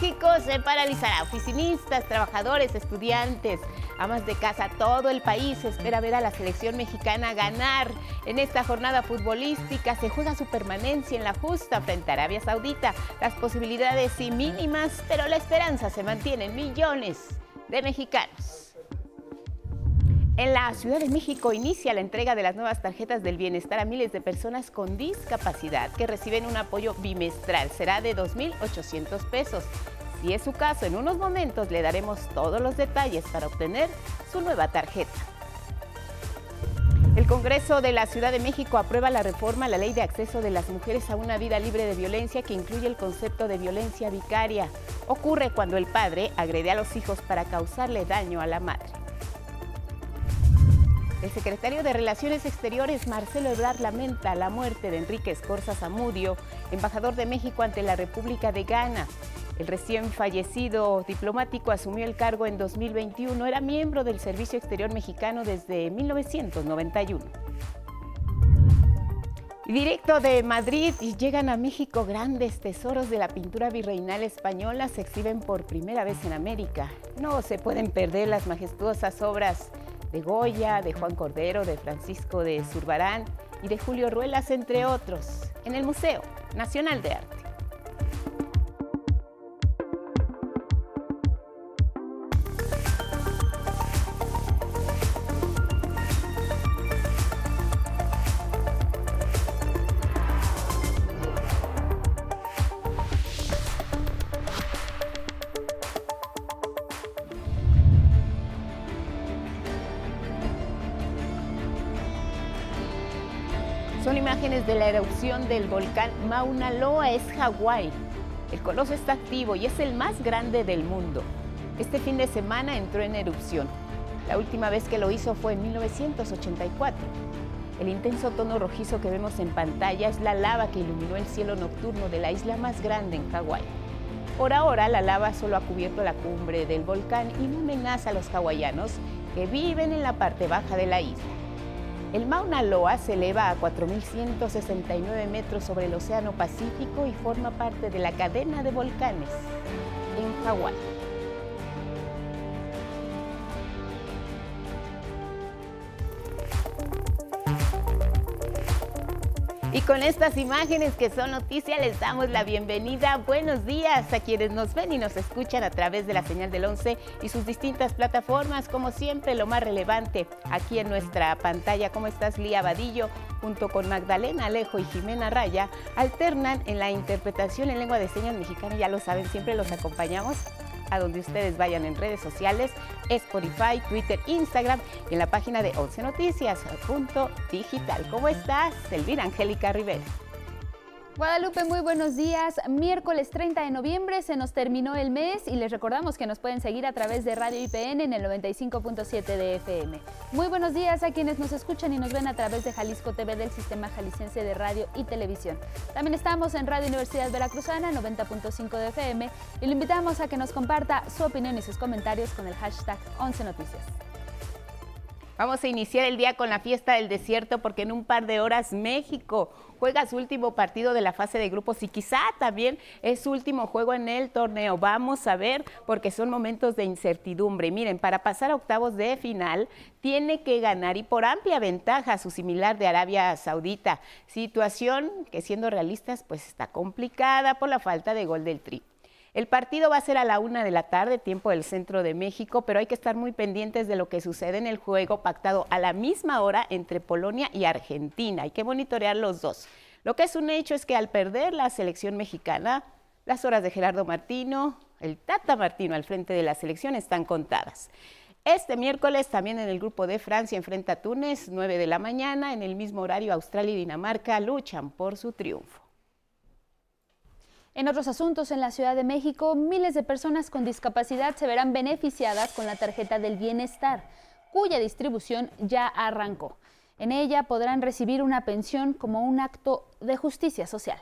México se paralizará. Oficinistas, trabajadores, estudiantes, amas de casa, todo el país espera ver a la selección mexicana ganar. En esta jornada futbolística se juega su permanencia en la justa frente a Arabia Saudita. Las posibilidades sí mínimas, pero la esperanza se mantiene en millones de mexicanos. En la Ciudad de México inicia la entrega de las nuevas tarjetas del bienestar a miles de personas con discapacidad que reciben un apoyo bimestral. Será de 2.800 pesos. Si es su caso, en unos momentos le daremos todos los detalles para obtener su nueva tarjeta. El Congreso de la Ciudad de México aprueba la reforma a la Ley de Acceso de las Mujeres a una Vida Libre de Violencia que incluye el concepto de violencia vicaria. Ocurre cuando el padre agrede a los hijos para causarle daño a la madre. El secretario de Relaciones Exteriores, Marcelo Ebrard, lamenta la muerte de Enrique Escorza Zamudio, embajador de México ante la República de Ghana. El recién fallecido diplomático asumió el cargo en 2021. Era miembro del Servicio Exterior Mexicano desde 1991. Directo de Madrid y llegan a México grandes tesoros de la pintura virreinal española se exhiben por primera vez en América. No se pueden perder las majestuosas obras de Goya, de Juan Cordero, de Francisco de Zurbarán y de Julio Ruelas, entre otros, en el Museo Nacional de Arte. De la erupción del volcán Mauna Loa, es Hawái. El coloso está activo y es el más grande del mundo. Este fin de semana entró en erupción. La última vez que lo hizo fue en 1984. El intenso tono rojizo que vemos en pantalla es la lava que iluminó el cielo nocturno de la isla más grande en Hawái. Por ahora, la lava solo ha cubierto la cumbre del volcán y no amenaza a los hawaianos que viven en la parte baja de la isla. El Mauna Loa se eleva a 4.169 metros sobre el Océano Pacífico y forma parte de la cadena de volcanes en Hawái. Y con estas imágenes que son noticia les damos la bienvenida. Buenos días a quienes nos ven y nos escuchan a través de la señal del 11 y sus distintas plataformas. Como siempre, lo más relevante aquí en nuestra pantalla. ¿Cómo estás, Lía Vadillo? Junto con Magdalena Alejo y Jimena Raya, alternan en la interpretación en lengua de señas mexicana. Ya lo saben, siempre los acompañamos a donde ustedes vayan en redes sociales, Spotify, Twitter, Instagram y en la página de 11 Noticias, punto digital. ¿Cómo estás, Elvira Angélica Rivera? Guadalupe, muy buenos días. Miércoles 30 de noviembre se nos terminó el mes y les recordamos que nos pueden seguir a través de Radio IPN en el 95.7 de FM. Muy buenos días a quienes nos escuchan y nos ven a través de Jalisco TV del Sistema Jalisciense de Radio y Televisión. También estamos en Radio Universidad Veracruzana 90.5 de FM y le invitamos a que nos comparta su opinión y sus comentarios con el hashtag 11 Noticias. Vamos a iniciar el día con la fiesta del desierto porque en un par de horas México juega su último partido de la fase de grupos y quizá también es su último juego en el torneo. Vamos a ver porque son momentos de incertidumbre. Miren, para pasar a octavos de final tiene que ganar y por amplia ventaja su similar de Arabia Saudita. Situación que siendo realistas pues está complicada por la falta de gol del Tri. El partido va a ser a la una de la tarde, tiempo del centro de México, pero hay que estar muy pendientes de lo que sucede en el juego pactado a la misma hora entre Polonia y Argentina. Hay que monitorear los dos. Lo que es un hecho es que al perder la selección mexicana, las horas de Gerardo Martino, el Tata Martino al frente de la selección están contadas. Este miércoles también en el grupo de Francia enfrenta a Túnez, 9 de la mañana, en el mismo horario Australia y Dinamarca luchan por su triunfo. En otros asuntos, en la Ciudad de México, miles de personas con discapacidad se verán beneficiadas con la tarjeta del bienestar, cuya distribución ya arrancó. En ella podrán recibir una pensión como un acto de justicia social.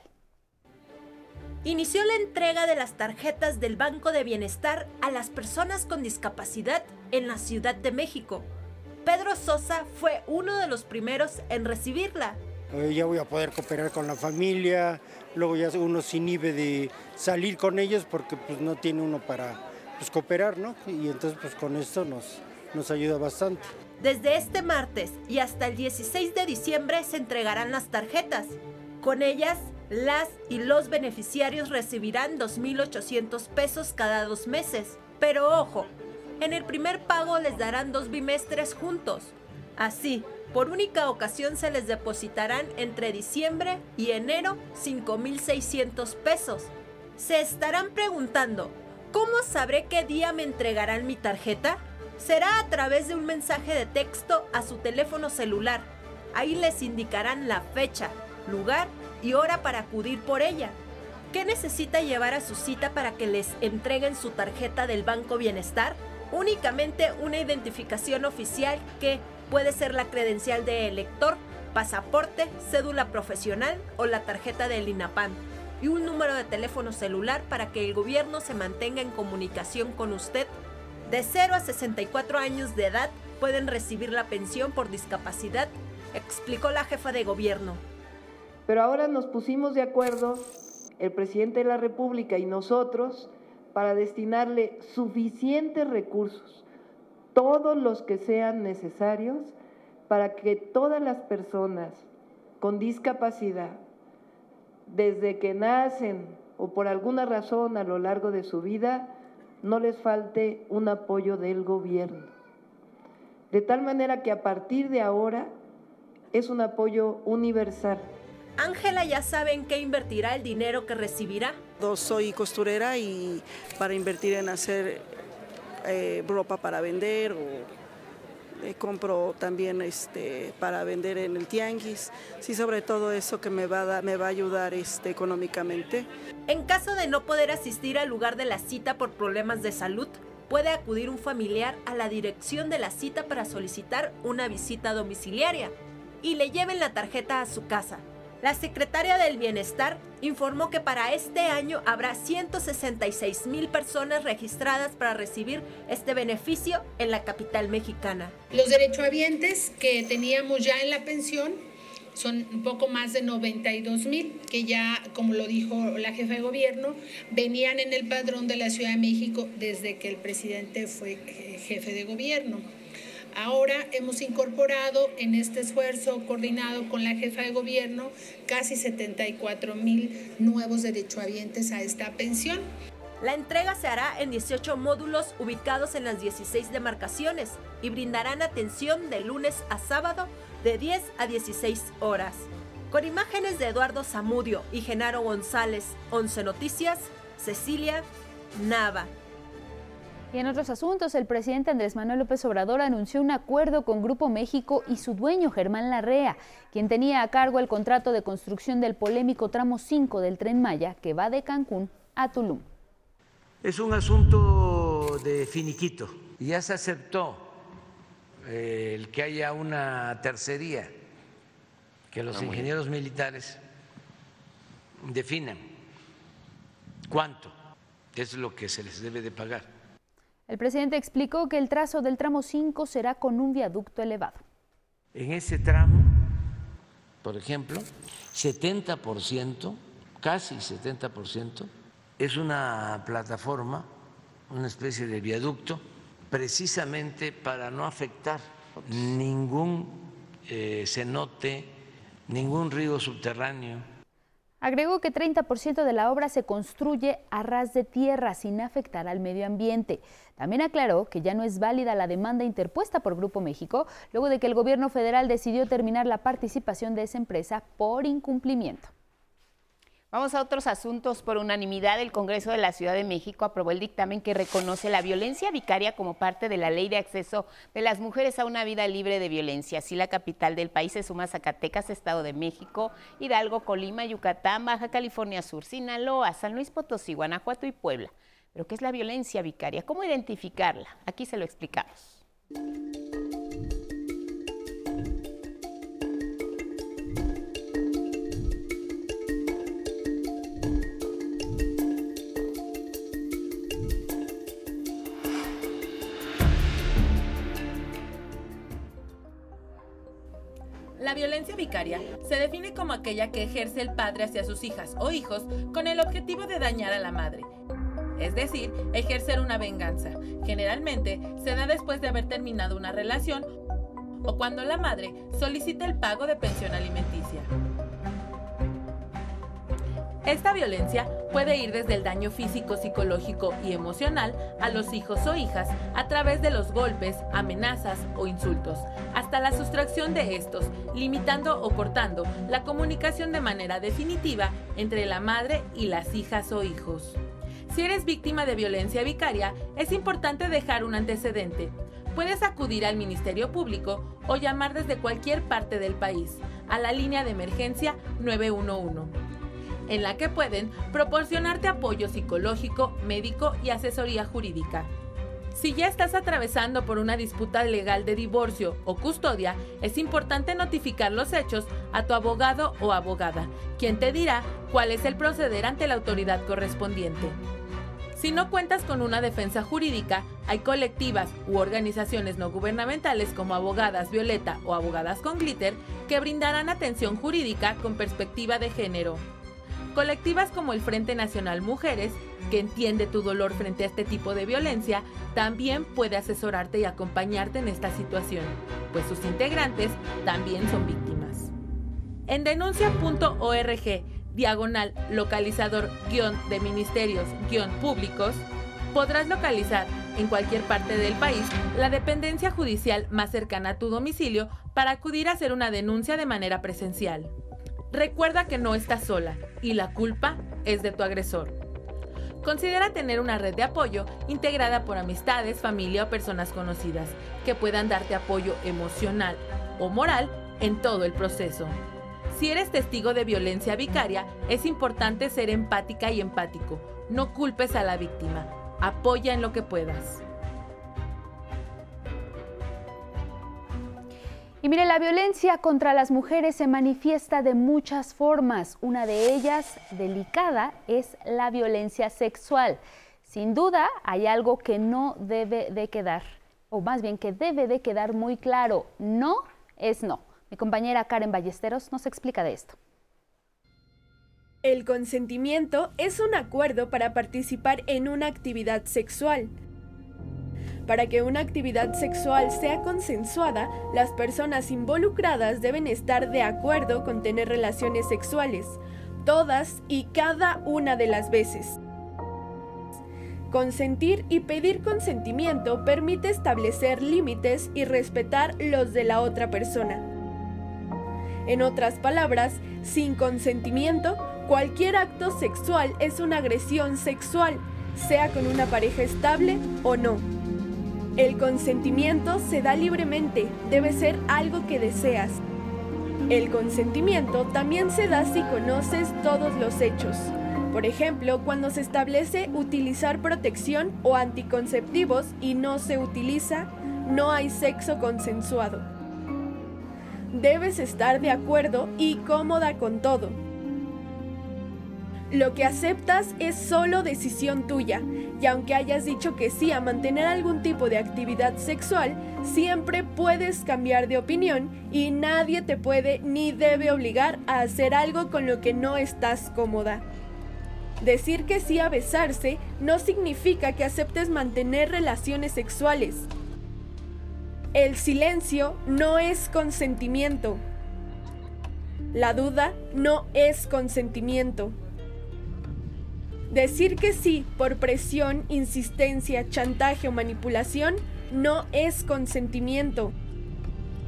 Inició la entrega de las tarjetas del Banco de Bienestar a las personas con discapacidad en la Ciudad de México. Pedro Sosa fue uno de los primeros en recibirla eh, ya voy a poder cooperar con la familia, luego ya uno se inhibe de salir con ellos porque pues no tiene uno para pues, cooperar, ¿no? Y entonces pues con esto nos, nos ayuda bastante. Desde este martes y hasta el 16 de diciembre se entregarán las tarjetas. Con ellas, las y los beneficiarios recibirán 2.800 pesos cada dos meses. Pero ojo, en el primer pago les darán dos bimestres juntos. Así, por única ocasión se les depositarán entre diciembre y enero 5.600 pesos. Se estarán preguntando, ¿cómo sabré qué día me entregarán mi tarjeta? Será a través de un mensaje de texto a su teléfono celular. Ahí les indicarán la fecha, lugar y hora para acudir por ella. ¿Qué necesita llevar a su cita para que les entreguen su tarjeta del Banco Bienestar? Únicamente una identificación oficial que puede ser la credencial de elector, pasaporte, cédula profesional o la tarjeta del INAPAN y un número de teléfono celular para que el gobierno se mantenga en comunicación con usted. De 0 a 64 años de edad pueden recibir la pensión por discapacidad, explicó la jefa de gobierno. Pero ahora nos pusimos de acuerdo, el presidente de la República y nosotros, para destinarle suficientes recursos, todos los que sean necesarios, para que todas las personas con discapacidad, desde que nacen o por alguna razón a lo largo de su vida, no les falte un apoyo del gobierno. De tal manera que a partir de ahora es un apoyo universal. Ángela ya sabe en qué invertirá el dinero que recibirá. Soy costurera y para invertir en hacer eh, ropa para vender o eh, compro también este, para vender en el tianguis. Sí, sobre todo eso que me va a, me va a ayudar este, económicamente. En caso de no poder asistir al lugar de la cita por problemas de salud, puede acudir un familiar a la dirección de la cita para solicitar una visita domiciliaria y le lleven la tarjeta a su casa. La secretaria del Bienestar informó que para este año habrá 166 mil personas registradas para recibir este beneficio en la capital mexicana. Los derechohabientes que teníamos ya en la pensión son un poco más de 92 mil, que ya, como lo dijo la jefa de gobierno, venían en el padrón de la Ciudad de México desde que el presidente fue eh, jefe de gobierno. Ahora hemos incorporado en este esfuerzo coordinado con la jefa de gobierno casi 74 mil nuevos derechohabientes a esta pensión. La entrega se hará en 18 módulos ubicados en las 16 demarcaciones y brindarán atención de lunes a sábado de 10 a 16 horas. Con imágenes de Eduardo Zamudio y Genaro González, 11 Noticias, Cecilia Nava. Y en otros asuntos, el presidente Andrés Manuel López Obrador anunció un acuerdo con Grupo México y su dueño Germán Larrea, quien tenía a cargo el contrato de construcción del polémico tramo 5 del tren Maya que va de Cancún a Tulum. Es un asunto de finiquito. Y ya se aceptó eh, el que haya una tercería, que los ingenieros militares definan cuánto es lo que se les debe de pagar el presidente explicó que el trazo del tramo 5 será con un viaducto elevado. En ese tramo, por ejemplo, 70%, casi 70%, es una plataforma, una especie de viaducto, precisamente para no afectar ningún eh, cenote, ningún río subterráneo Agregó que 30% de la obra se construye a ras de tierra sin afectar al medio ambiente. También aclaró que ya no es válida la demanda interpuesta por Grupo México luego de que el gobierno federal decidió terminar la participación de esa empresa por incumplimiento. Vamos a otros asuntos. Por unanimidad, el Congreso de la Ciudad de México aprobó el dictamen que reconoce la violencia vicaria como parte de la ley de acceso de las mujeres a una vida libre de violencia. Así, la capital del país se suma Zacatecas, Estado de México, Hidalgo, Colima, Yucatán, Baja California Sur, Sinaloa, San Luis Potosí, Guanajuato y Puebla. ¿Pero qué es la violencia vicaria? ¿Cómo identificarla? Aquí se lo explicamos. La violencia vicaria se define como aquella que ejerce el padre hacia sus hijas o hijos con el objetivo de dañar a la madre. Es decir, ejercer una venganza. Generalmente se da después de haber terminado una relación o cuando la madre solicita el pago de pensión alimenticia. Esta violencia puede ir desde el daño físico, psicológico y emocional a los hijos o hijas a través de los golpes, amenazas o insultos, hasta la sustracción de estos, limitando o cortando la comunicación de manera definitiva entre la madre y las hijas o hijos. Si eres víctima de violencia vicaria, es importante dejar un antecedente. Puedes acudir al Ministerio Público o llamar desde cualquier parte del país a la línea de emergencia 911 en la que pueden proporcionarte apoyo psicológico, médico y asesoría jurídica. Si ya estás atravesando por una disputa legal de divorcio o custodia, es importante notificar los hechos a tu abogado o abogada, quien te dirá cuál es el proceder ante la autoridad correspondiente. Si no cuentas con una defensa jurídica, hay colectivas u organizaciones no gubernamentales como Abogadas Violeta o Abogadas con Glitter que brindarán atención jurídica con perspectiva de género. Colectivas como el Frente Nacional Mujeres, que entiende tu dolor frente a este tipo de violencia, también puede asesorarte y acompañarte en esta situación, pues sus integrantes también son víctimas. En denuncia.org, diagonal localizador guion de ministerios guion públicos, podrás localizar en cualquier parte del país la dependencia judicial más cercana a tu domicilio para acudir a hacer una denuncia de manera presencial. Recuerda que no estás sola y la culpa es de tu agresor. Considera tener una red de apoyo integrada por amistades, familia o personas conocidas que puedan darte apoyo emocional o moral en todo el proceso. Si eres testigo de violencia vicaria, es importante ser empática y empático. No culpes a la víctima. Apoya en lo que puedas. Y mire, la violencia contra las mujeres se manifiesta de muchas formas. Una de ellas, delicada, es la violencia sexual. Sin duda, hay algo que no debe de quedar, o más bien que debe de quedar muy claro. No es no. Mi compañera Karen Ballesteros nos explica de esto. El consentimiento es un acuerdo para participar en una actividad sexual. Para que una actividad sexual sea consensuada, las personas involucradas deben estar de acuerdo con tener relaciones sexuales, todas y cada una de las veces. Consentir y pedir consentimiento permite establecer límites y respetar los de la otra persona. En otras palabras, sin consentimiento, cualquier acto sexual es una agresión sexual, sea con una pareja estable o no. El consentimiento se da libremente, debe ser algo que deseas. El consentimiento también se da si conoces todos los hechos. Por ejemplo, cuando se establece utilizar protección o anticonceptivos y no se utiliza, no hay sexo consensuado. Debes estar de acuerdo y cómoda con todo. Lo que aceptas es solo decisión tuya, y aunque hayas dicho que sí a mantener algún tipo de actividad sexual, siempre puedes cambiar de opinión y nadie te puede ni debe obligar a hacer algo con lo que no estás cómoda. Decir que sí a besarse no significa que aceptes mantener relaciones sexuales. El silencio no es consentimiento. La duda no es consentimiento. Decir que sí por presión, insistencia, chantaje o manipulación no es consentimiento.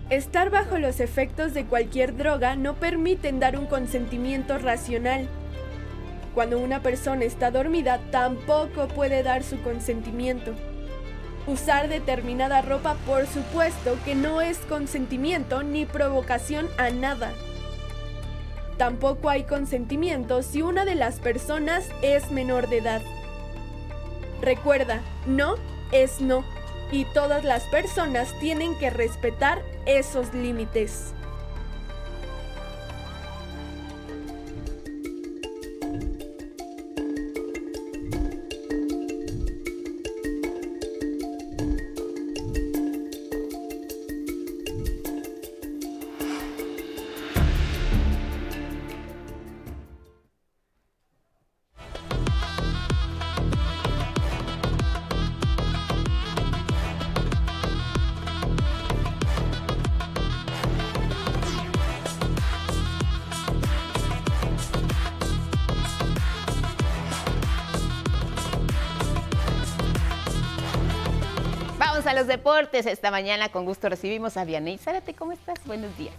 Estar bajo los efectos de cualquier droga no permiten dar un consentimiento racional. Cuando una persona está dormida tampoco puede dar su consentimiento. Usar determinada ropa por supuesto que no es consentimiento ni provocación a nada. Tampoco hay consentimiento si una de las personas es menor de edad. Recuerda, no es no y todas las personas tienen que respetar esos límites. Esta mañana con gusto recibimos a Vianey Zárate. ¿Cómo estás? Buenos días.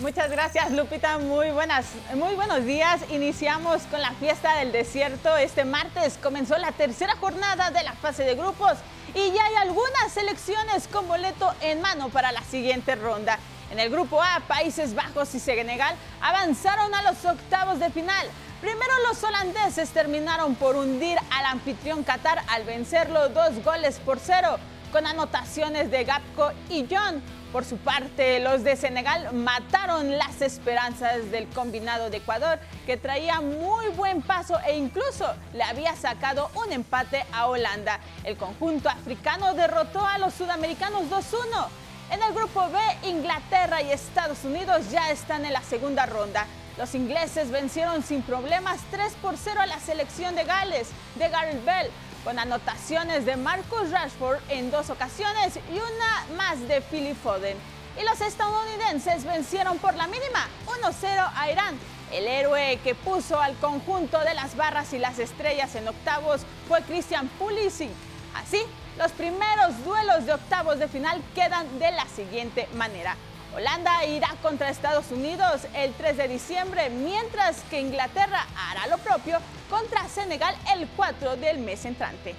Muchas gracias Lupita, muy buenas, muy buenos días. Iniciamos con la fiesta del desierto. Este martes comenzó la tercera jornada de la fase de grupos y ya hay algunas selecciones con boleto en mano para la siguiente ronda. En el grupo A, Países Bajos y Senegal avanzaron a los octavos de final. Primero los holandeses terminaron por hundir al anfitrión Qatar al vencerlo dos goles por cero con anotaciones de Gapco y John. Por su parte, los de Senegal mataron las esperanzas del combinado de Ecuador, que traía muy buen paso e incluso le había sacado un empate a Holanda. El conjunto africano derrotó a los sudamericanos 2-1. En el grupo B, Inglaterra y Estados Unidos ya están en la segunda ronda. Los ingleses vencieron sin problemas 3 por 0 a la selección de Gales de Gareth Bell con anotaciones de Marcus Rashford en dos ocasiones y una más de Philip Foden. Y los estadounidenses vencieron por la mínima 1-0 a Irán. El héroe que puso al conjunto de las barras y las estrellas en octavos fue Christian Pulisic. Así, los primeros duelos de octavos de final quedan de la siguiente manera. Holanda irá contra Estados Unidos el 3 de diciembre, mientras que Inglaterra hará lo propio contra Senegal el 4 del mes entrante.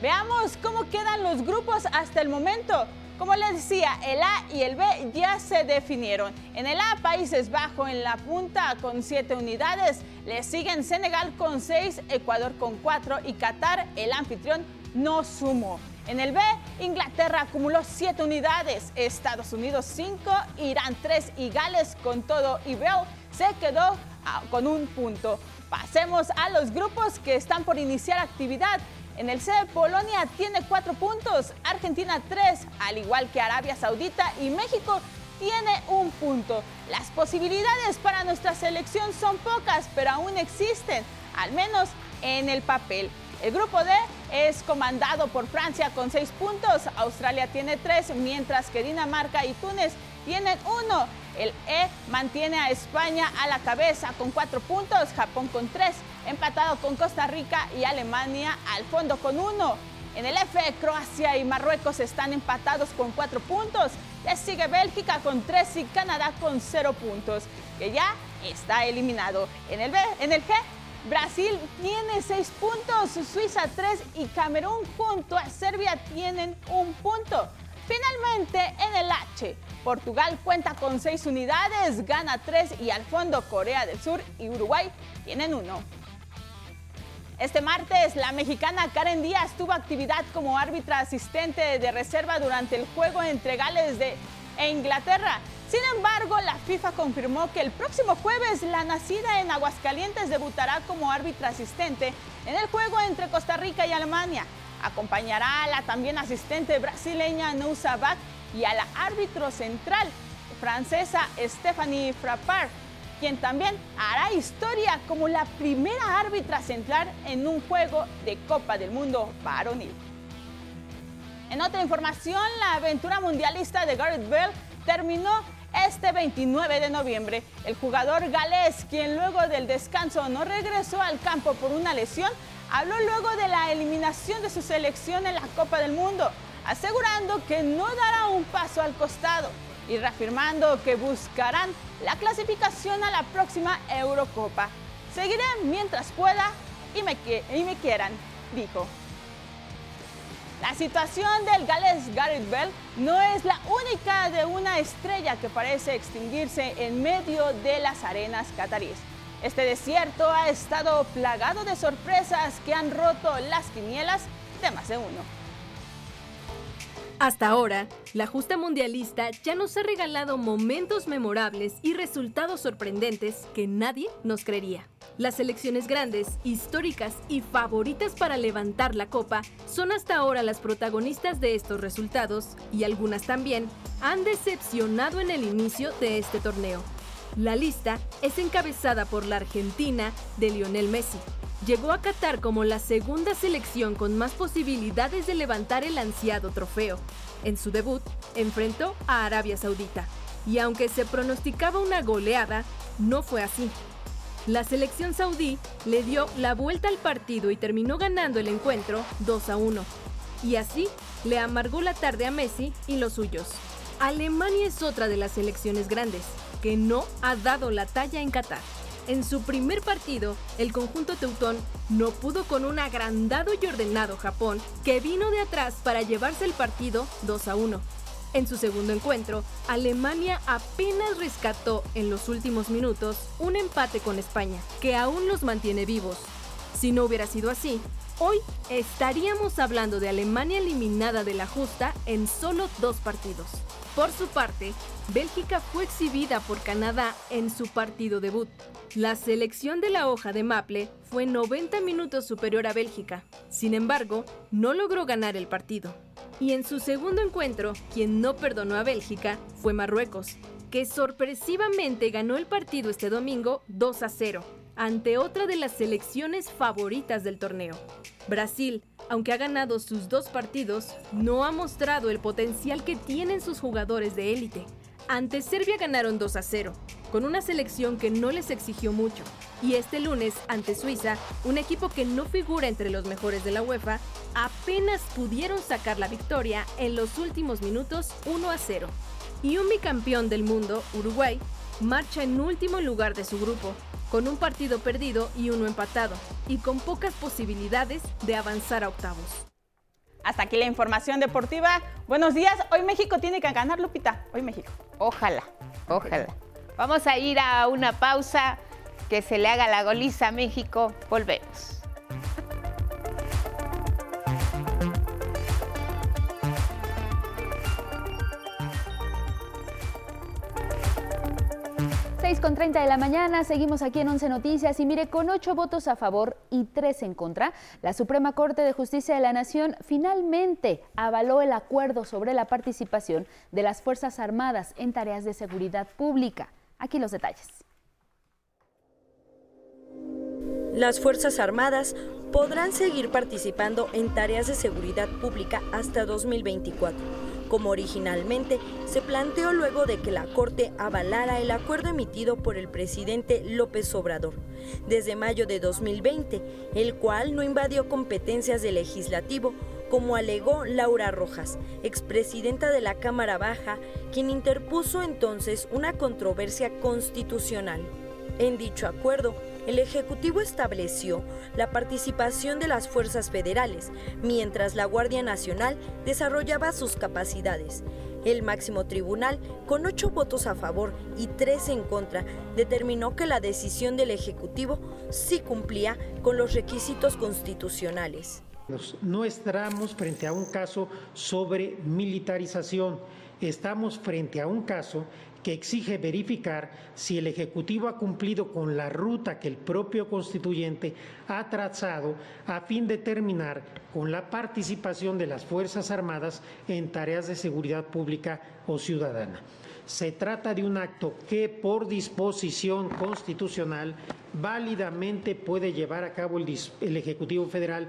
Veamos cómo quedan los grupos hasta el momento. Como les decía, el A y el B ya se definieron. En el A, Países Bajos en la punta con 7 unidades. Le siguen Senegal con 6, Ecuador con 4 y Qatar, el anfitrión, no sumó. En el B, Inglaterra acumuló 7 unidades, Estados Unidos 5, Irán 3 y Gales con todo y Bell se quedó ah, con un punto. Pasemos a los grupos que están por iniciar actividad. En el C, Polonia tiene 4 puntos, Argentina 3, al igual que Arabia Saudita y México tiene un punto. Las posibilidades para nuestra selección son pocas, pero aún existen, al menos en el papel. El grupo D es comandado por Francia con seis puntos, Australia tiene tres, mientras que Dinamarca y Túnez tienen uno. El E mantiene a España a la cabeza con cuatro puntos, Japón con tres, empatado con Costa Rica y Alemania al fondo con uno. En el F, Croacia y Marruecos están empatados con cuatro puntos. Le sigue Bélgica con tres y Canadá con cero puntos, que ya está eliminado. En el, B, en el G, Brasil tiene seis puntos, Suiza tres y Camerún junto a Serbia tienen un punto. Finalmente, en el H, Portugal cuenta con seis unidades, gana tres y al fondo Corea del Sur y Uruguay tienen uno. Este martes, la mexicana Karen Díaz tuvo actividad como árbitra asistente de reserva durante el juego entre Gales de, e Inglaterra. Sin embargo, la FIFA confirmó que el próximo jueves la nacida en Aguascalientes debutará como árbitra asistente en el juego entre Costa Rica y Alemania. Acompañará a la también asistente brasileña Nousa Bach y a la árbitro central francesa Stephanie Frappard, quien también hará historia como la primera árbitra central en un juego de Copa del Mundo varonil. En otra información, la aventura mundialista de Gareth Bale terminó este 29 de noviembre. El jugador galés, quien luego del descanso no regresó al campo por una lesión, habló luego de la eliminación de su selección en la Copa del Mundo, asegurando que no dará un paso al costado y reafirmando que buscarán la clasificación a la próxima Eurocopa. Seguiré mientras pueda y me, y me quieran, dijo. La situación del galés Gareth Bell no es la única de una estrella que parece extinguirse en medio de las arenas cataríes. Este desierto ha estado plagado de sorpresas que han roto las quinielas de más de uno. Hasta ahora, la justa mundialista ya nos ha regalado momentos memorables y resultados sorprendentes que nadie nos creería. Las selecciones grandes, históricas y favoritas para levantar la copa son hasta ahora las protagonistas de estos resultados y algunas también han decepcionado en el inicio de este torneo. La lista es encabezada por la Argentina de Lionel Messi. Llegó a Qatar como la segunda selección con más posibilidades de levantar el ansiado trofeo. En su debut, enfrentó a Arabia Saudita. Y aunque se pronosticaba una goleada, no fue así. La selección saudí le dio la vuelta al partido y terminó ganando el encuentro 2 a 1. y así le amargó la tarde a Messi y los suyos. Alemania es otra de las selecciones grandes que no ha dado la talla en Qatar. En su primer partido, el conjunto teutón no pudo con un agrandado y ordenado Japón que vino de atrás para llevarse el partido 2 a 1. En su segundo encuentro, Alemania apenas rescató en los últimos minutos un empate con España, que aún los mantiene vivos. Si no hubiera sido así, hoy estaríamos hablando de Alemania eliminada de la justa en solo dos partidos. Por su parte, Bélgica fue exhibida por Canadá en su partido debut. La selección de la hoja de Maple fue 90 minutos superior a Bélgica. Sin embargo, no logró ganar el partido. Y en su segundo encuentro, quien no perdonó a Bélgica fue Marruecos, que sorpresivamente ganó el partido este domingo 2 a 0, ante otra de las selecciones favoritas del torneo. Brasil, aunque ha ganado sus dos partidos, no ha mostrado el potencial que tienen sus jugadores de élite. Ante Serbia ganaron 2 a 0, con una selección que no les exigió mucho. Y este lunes, ante Suiza, un equipo que no figura entre los mejores de la UEFA, apenas pudieron sacar la victoria en los últimos minutos 1 a 0. Y un bicampeón del mundo, Uruguay, marcha en último lugar de su grupo, con un partido perdido y uno empatado, y con pocas posibilidades de avanzar a octavos. Hasta aquí la información deportiva. Buenos días. Hoy México tiene que ganar, Lupita. Hoy México. Ojalá, ojalá. Vamos a ir a una pausa, que se le haga la goliza a México. Volvemos. 6 con 30 de la mañana, seguimos aquí en 11 Noticias y mire, con 8 votos a favor y 3 en contra, la Suprema Corte de Justicia de la Nación finalmente avaló el acuerdo sobre la participación de las Fuerzas Armadas en tareas de seguridad pública. Aquí los detalles. Las Fuerzas Armadas podrán seguir participando en tareas de seguridad pública hasta 2024 como originalmente se planteó luego de que la Corte avalara el acuerdo emitido por el presidente López Obrador desde mayo de 2020, el cual no invadió competencias del legislativo, como alegó Laura Rojas, expresidenta de la Cámara Baja, quien interpuso entonces una controversia constitucional. En dicho acuerdo, el Ejecutivo estableció la participación de las fuerzas federales, mientras la Guardia Nacional desarrollaba sus capacidades. El máximo tribunal, con ocho votos a favor y tres en contra, determinó que la decisión del Ejecutivo sí cumplía con los requisitos constitucionales. No estamos frente a un caso sobre militarización, estamos frente a un caso que exige verificar si el Ejecutivo ha cumplido con la ruta que el propio constituyente ha trazado a fin de terminar con la participación de las Fuerzas Armadas en tareas de seguridad pública o ciudadana. Se trata de un acto que por disposición constitucional válidamente puede llevar a cabo el, Ejecutivo Federal.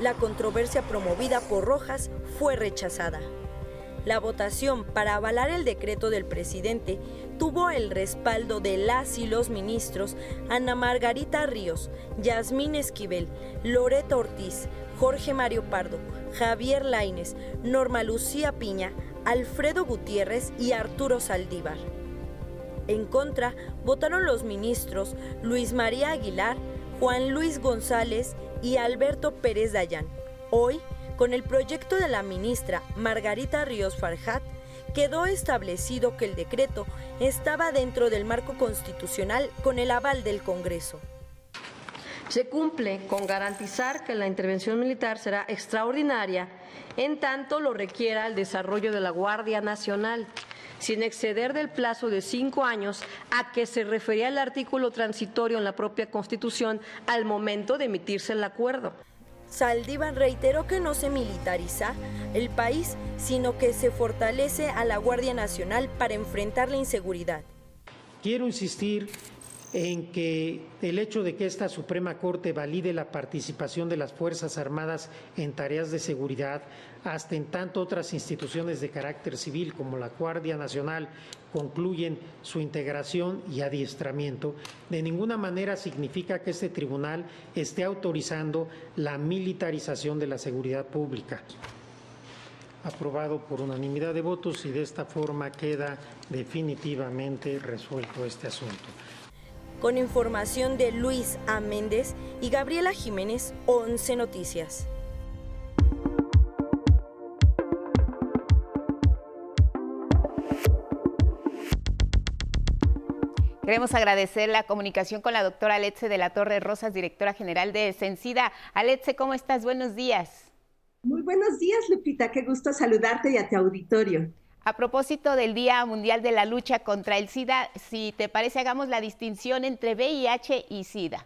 La controversia promovida por Rojas fue rechazada. La votación para avalar el decreto del presidente tuvo el respaldo de las y los ministros Ana Margarita Ríos, Yasmín Esquivel, Loreta Ortiz, Jorge Mario Pardo, Javier Laines, Norma Lucía Piña, Alfredo Gutiérrez y Arturo Saldívar. En contra votaron los ministros Luis María Aguilar, Juan Luis González y Alberto Pérez Dayán. Hoy con el proyecto de la ministra Margarita Ríos Farjat, quedó establecido que el decreto estaba dentro del marco constitucional con el aval del Congreso. Se cumple con garantizar que la intervención militar será extraordinaria en tanto lo requiera el desarrollo de la Guardia Nacional, sin exceder del plazo de cinco años a que se refería el artículo transitorio en la propia Constitución al momento de emitirse el acuerdo. Saldívar reiteró que no se militariza el país, sino que se fortalece a la Guardia Nacional para enfrentar la inseguridad. Quiero insistir en que el hecho de que esta Suprema Corte valide la participación de las Fuerzas Armadas en tareas de seguridad, hasta en tanto otras instituciones de carácter civil como la Guardia Nacional concluyen su integración y adiestramiento, de ninguna manera significa que este tribunal esté autorizando la militarización de la seguridad pública aprobado por unanimidad de votos y de esta forma queda definitivamente resuelto este asunto. Con información de Luis A. Méndez y Gabriela Jiménez, 11 Noticias. Queremos agradecer la comunicación con la doctora Aletze de la Torre Rosas, directora general de Sencida. Aletze, ¿cómo estás? Buenos días. Muy buenos días, Lupita. Qué gusto saludarte y a tu auditorio. A propósito del Día Mundial de la Lucha contra el SIDA, si te parece, hagamos la distinción entre VIH y SIDA.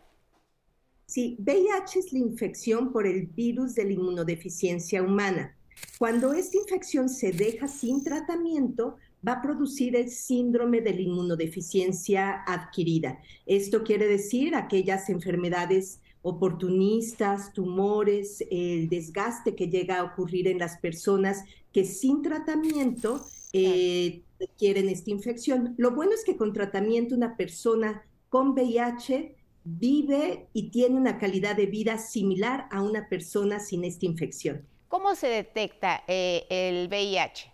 Sí, VIH es la infección por el virus de la inmunodeficiencia humana. Cuando esta infección se deja sin tratamiento, va a producir el síndrome de la inmunodeficiencia adquirida. Esto quiere decir aquellas enfermedades oportunistas, tumores, el desgaste que llega a ocurrir en las personas que sin tratamiento eh, quieren esta infección. Lo bueno es que con tratamiento una persona con VIH vive y tiene una calidad de vida similar a una persona sin esta infección. ¿Cómo se detecta eh, el VIH?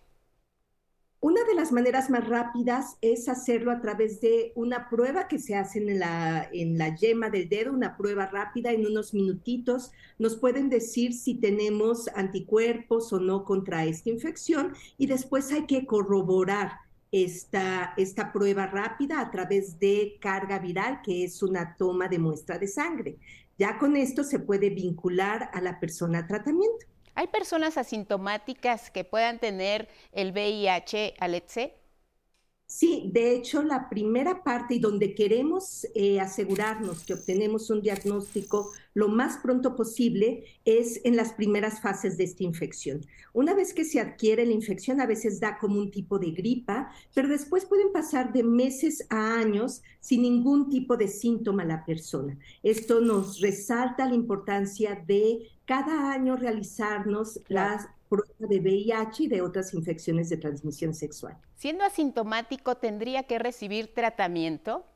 Una de las maneras más rápidas es hacerlo a través de una prueba que se hace en la, en la yema del dedo, una prueba rápida en unos minutitos. Nos pueden decir si tenemos anticuerpos o no contra esta infección y después hay que corroborar esta, esta prueba rápida a través de carga viral, que es una toma de muestra de sangre. Ya con esto se puede vincular a la persona tratamiento. ¿Hay personas asintomáticas que puedan tener el VIH, Aletse? Sí, de hecho, la primera parte y donde queremos eh, asegurarnos que obtenemos un diagnóstico lo más pronto posible es en las primeras fases de esta infección. Una vez que se adquiere la infección, a veces da como un tipo de gripa, pero después pueden pasar de meses a años sin ningún tipo de síntoma a la persona. Esto nos resalta la importancia de cada año realizarnos las pruebas de VIH y de otras infecciones de transmisión sexual. Siendo asintomático, ¿tendría que recibir tratamiento?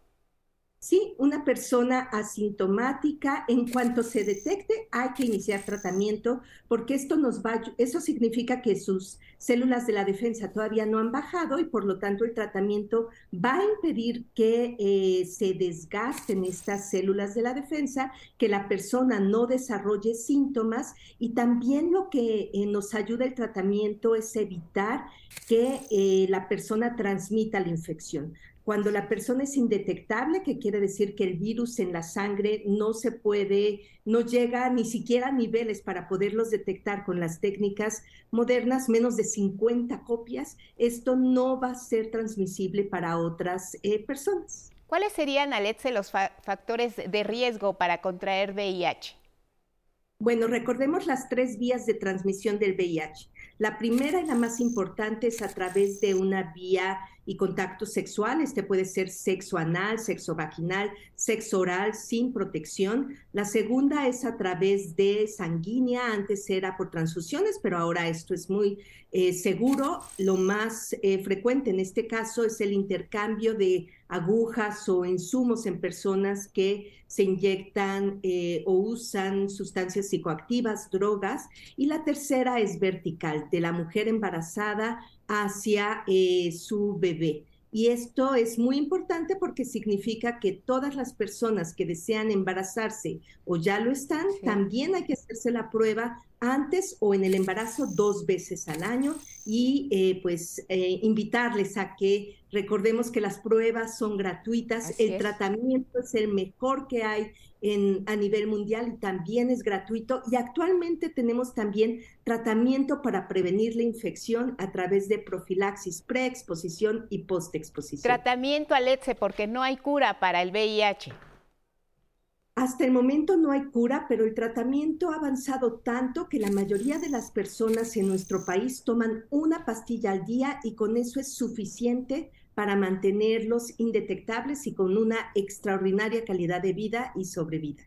Sí, una persona asintomática, en cuanto se detecte, hay que iniciar tratamiento porque esto nos va, eso significa que sus células de la defensa todavía no han bajado y por lo tanto el tratamiento va a impedir que eh, se desgasten estas células de la defensa, que la persona no desarrolle síntomas y también lo que eh, nos ayuda el tratamiento es evitar que eh, la persona transmita la infección. Cuando la persona es indetectable, que quiere decir que el virus en la sangre no se puede, no llega ni siquiera a niveles para poderlos detectar con las técnicas modernas, menos de 50 copias, esto no va a ser transmisible para otras eh, personas. ¿Cuáles serían, Aletze, los factores de riesgo para contraer VIH? Bueno, recordemos las tres vías de transmisión del VIH. La primera y la más importante es a través de una vía y contacto sexual. Este puede ser sexo anal, sexo vaginal, sexo oral sin protección. La segunda es a través de sanguínea. Antes era por transfusiones, pero ahora esto es muy eh, seguro. Lo más eh, frecuente en este caso es el intercambio de agujas o insumos en personas que se inyectan eh, o usan sustancias psicoactivas, drogas. Y la tercera es vertical, de la mujer embarazada hacia eh, su bebé. Y esto es muy importante porque significa que todas las personas que desean embarazarse o ya lo están, también hay que hacerse la prueba antes o en el embarazo dos veces al año y eh, pues eh, invitarles a que recordemos que las pruebas son gratuitas, el tratamiento es el mejor que hay en, a nivel mundial y también es gratuito y actualmente tenemos también tratamiento para prevenir la infección a través de profilaxis, preexposición y postexposición. Tratamiento, Alexe, porque no hay cura para el VIH. Hasta el momento no hay cura, pero el tratamiento ha avanzado tanto que la mayoría de las personas en nuestro país toman una pastilla al día y con eso es suficiente para mantenerlos indetectables y con una extraordinaria calidad de vida y sobrevida.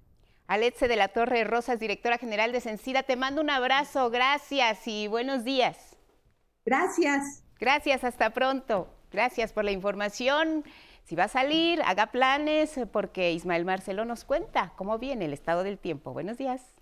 Aletze de la Torre Rosas, directora general de Sencida, te mando un abrazo, gracias y buenos días. Gracias. Gracias, hasta pronto. Gracias por la información. Si va a salir, haga planes, porque Ismael Marcelo nos cuenta cómo viene el estado del tiempo. Buenos días.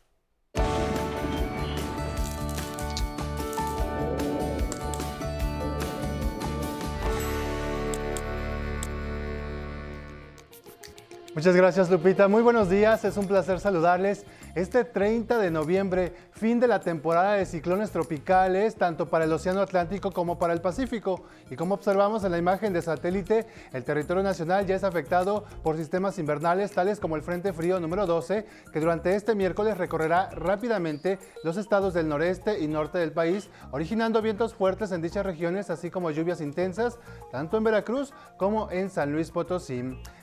Muchas gracias Lupita, muy buenos días, es un placer saludarles. Este 30 de noviembre, fin de la temporada de ciclones tropicales, tanto para el Océano Atlántico como para el Pacífico. Y como observamos en la imagen de satélite, el territorio nacional ya es afectado por sistemas invernales tales como el Frente Frío número 12, que durante este miércoles recorrerá rápidamente los estados del noreste y norte del país, originando vientos fuertes en dichas regiones, así como lluvias intensas, tanto en Veracruz como en San Luis Potosí.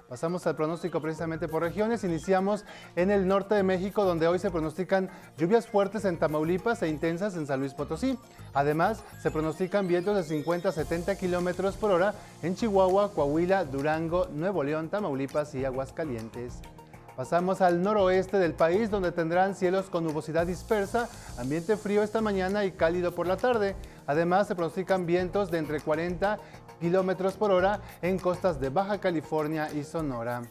Pasamos al pronóstico precisamente por regiones. Iniciamos en el norte de México, donde hoy se pronostican lluvias fuertes en Tamaulipas e intensas en San Luis Potosí. Además, se pronostican vientos de 50 a 70 kilómetros por hora en Chihuahua, Coahuila, Durango, Nuevo León, Tamaulipas y Aguascalientes. Pasamos al noroeste del país, donde tendrán cielos con nubosidad dispersa, ambiente frío esta mañana y cálido por la tarde. Además, se pronostican vientos de entre 40 kilómetros por hora en costas de Baja California y Sonora.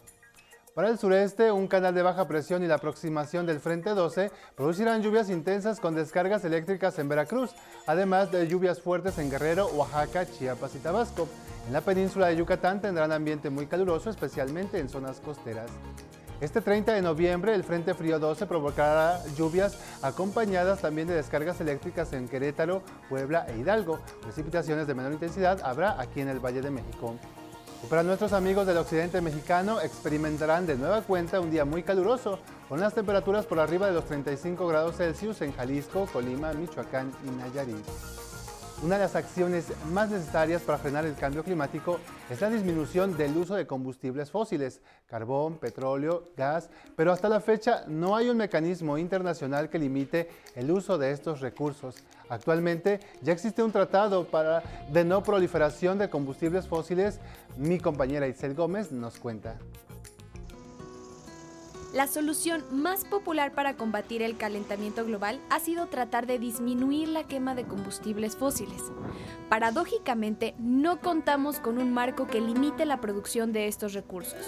Para el sureste, un canal de baja presión y la aproximación del Frente 12 producirán lluvias intensas con descargas eléctricas en Veracruz, además de lluvias fuertes en Guerrero, Oaxaca, Chiapas y Tabasco. En la península de Yucatán tendrán ambiente muy caluroso, especialmente en zonas costeras. Este 30 de noviembre, el Frente Frío 12 provocará lluvias acompañadas también de descargas eléctricas en Querétaro, Puebla e Hidalgo. Precipitaciones de menor intensidad habrá aquí en el Valle de México. Para nuestros amigos del occidente mexicano, experimentarán de nueva cuenta un día muy caluroso, con las temperaturas por arriba de los 35 grados Celsius en Jalisco, Colima, Michoacán y Nayarit. Una de las acciones más necesarias para frenar el cambio climático es la disminución del uso de combustibles fósiles, carbón, petróleo, gas, pero hasta la fecha no hay un mecanismo internacional que limite el uso de estos recursos. Actualmente ya existe un tratado para, de no proliferación de combustibles fósiles. Mi compañera Itzel Gómez nos cuenta. La solución más popular para combatir el calentamiento global ha sido tratar de disminuir la quema de combustibles fósiles. Paradójicamente, no contamos con un marco que limite la producción de estos recursos.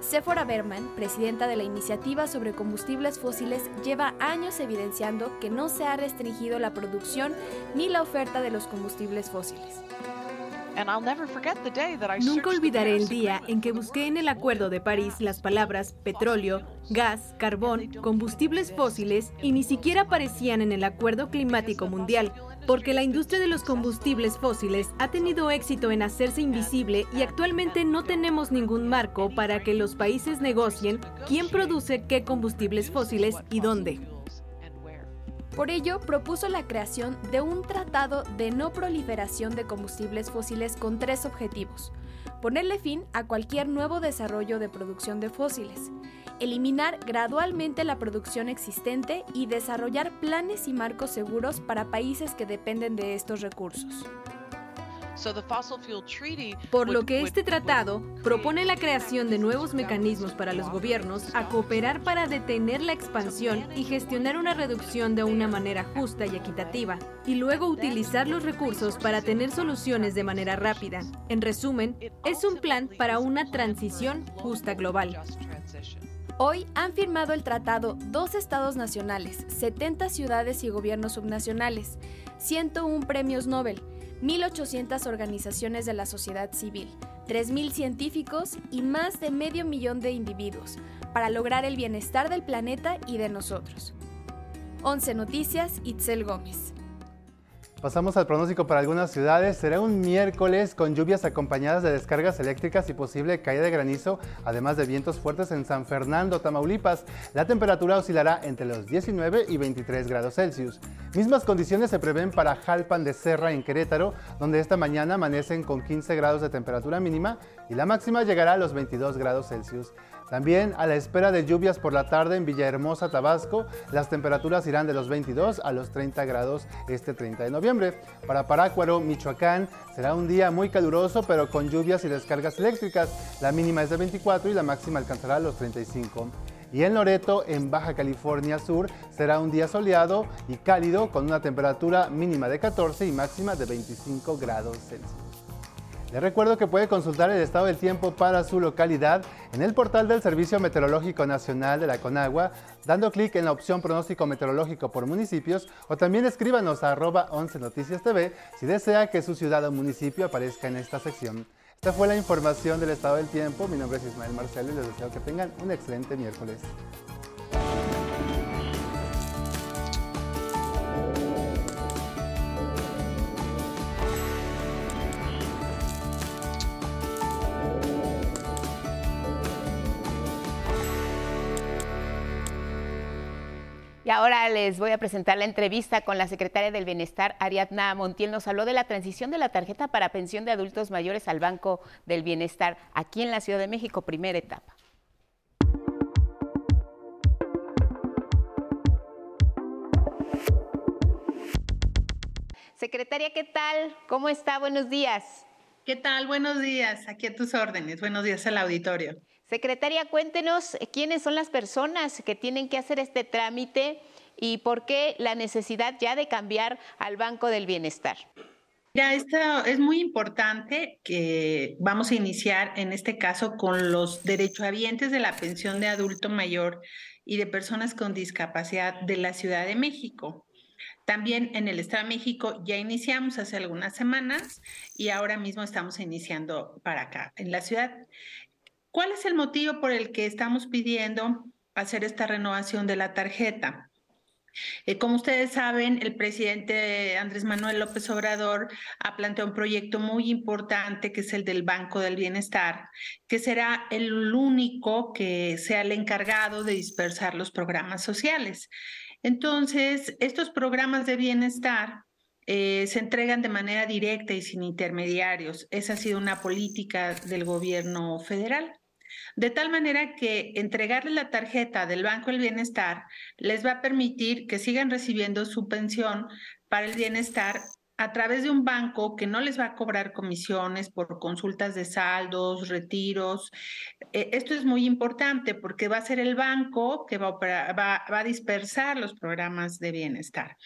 Sephora Berman, presidenta de la iniciativa sobre combustibles fósiles, lleva años evidenciando que no se ha restringido la producción ni la oferta de los combustibles fósiles. Nunca olvidaré el día en que busqué en el Acuerdo de París las palabras petróleo, gas, carbón, combustibles fósiles y ni siquiera aparecían en el Acuerdo Climático Mundial, porque la industria de los combustibles fósiles ha tenido éxito en hacerse invisible y actualmente no tenemos ningún marco para que los países negocien quién produce qué combustibles fósiles y dónde. Por ello, propuso la creación de un tratado de no proliferación de combustibles fósiles con tres objetivos. Ponerle fin a cualquier nuevo desarrollo de producción de fósiles, eliminar gradualmente la producción existente y desarrollar planes y marcos seguros para países que dependen de estos recursos. Por lo que este tratado propone la creación de nuevos mecanismos para los gobiernos a cooperar para detener la expansión y gestionar una reducción de una manera justa y equitativa, y luego utilizar los recursos para tener soluciones de manera rápida. En resumen, es un plan para una transición justa global. Hoy han firmado el tratado dos estados nacionales, 70 ciudades y gobiernos subnacionales, 101 premios Nobel, 1.800 organizaciones de la sociedad civil, 3.000 científicos y más de medio millón de individuos para lograr el bienestar del planeta y de nosotros. 11 Noticias, Itzel Gómez. Pasamos al pronóstico para algunas ciudades. Será un miércoles con lluvias acompañadas de descargas eléctricas y posible caída de granizo, además de vientos fuertes en San Fernando, Tamaulipas. La temperatura oscilará entre los 19 y 23 grados Celsius. Mismas condiciones se prevén para Jalpan de Serra en Querétaro, donde esta mañana amanecen con 15 grados de temperatura mínima y la máxima llegará a los 22 grados Celsius. También a la espera de lluvias por la tarde en Villahermosa, Tabasco, las temperaturas irán de los 22 a los 30 grados este 30 de noviembre. Para Parácuaro, Michoacán, será un día muy caluroso pero con lluvias y descargas eléctricas. La mínima es de 24 y la máxima alcanzará los 35. Y en Loreto, en Baja California Sur, será un día soleado y cálido con una temperatura mínima de 14 y máxima de 25 grados Celsius. Les recuerdo que puede consultar el estado del tiempo para su localidad en el portal del Servicio Meteorológico Nacional de la Conagua, dando clic en la opción pronóstico meteorológico por municipios o también escríbanos a arroba 11 Noticias TV si desea que su ciudad o municipio aparezca en esta sección. Esta fue la información del estado del tiempo. Mi nombre es Ismael Marcelo y les deseo que tengan un excelente miércoles. Ahora les voy a presentar la entrevista con la secretaria del Bienestar, Ariadna Montiel. Nos habló de la transición de la tarjeta para pensión de adultos mayores al Banco del Bienestar aquí en la Ciudad de México, primera etapa. Secretaria, ¿qué tal? ¿Cómo está? Buenos días. ¿Qué tal? Buenos días. Aquí a tus órdenes. Buenos días al auditorio. Secretaria, cuéntenos eh, quiénes son las personas que tienen que hacer este trámite y por qué la necesidad ya de cambiar al Banco del Bienestar. Ya, esto es muy importante que vamos a iniciar en este caso con los derechohabientes de la pensión de adulto mayor y de personas con discapacidad de la Ciudad de México. También en el Estado de México ya iniciamos hace algunas semanas y ahora mismo estamos iniciando para acá, en la ciudad. ¿Cuál es el motivo por el que estamos pidiendo hacer esta renovación de la tarjeta? Eh, como ustedes saben, el presidente Andrés Manuel López Obrador ha planteado un proyecto muy importante que es el del Banco del Bienestar, que será el único que sea el encargado de dispersar los programas sociales. Entonces, estos programas de bienestar eh, se entregan de manera directa y sin intermediarios. Esa ha sido una política del gobierno federal. De tal manera que entregarle la tarjeta del Banco del Bienestar les va a permitir que sigan recibiendo su pensión para el bienestar a través de un banco que no les va a cobrar comisiones por consultas de saldos, retiros. Eh, esto es muy importante porque va a ser el banco que va a dispersar los programas de bienestar.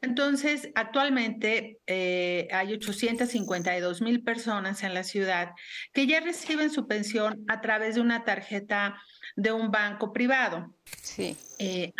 Entonces, actualmente eh, hay 852 mil personas en la ciudad que ya reciben su pensión a través de una tarjeta de un banco privado. Sí. Eh,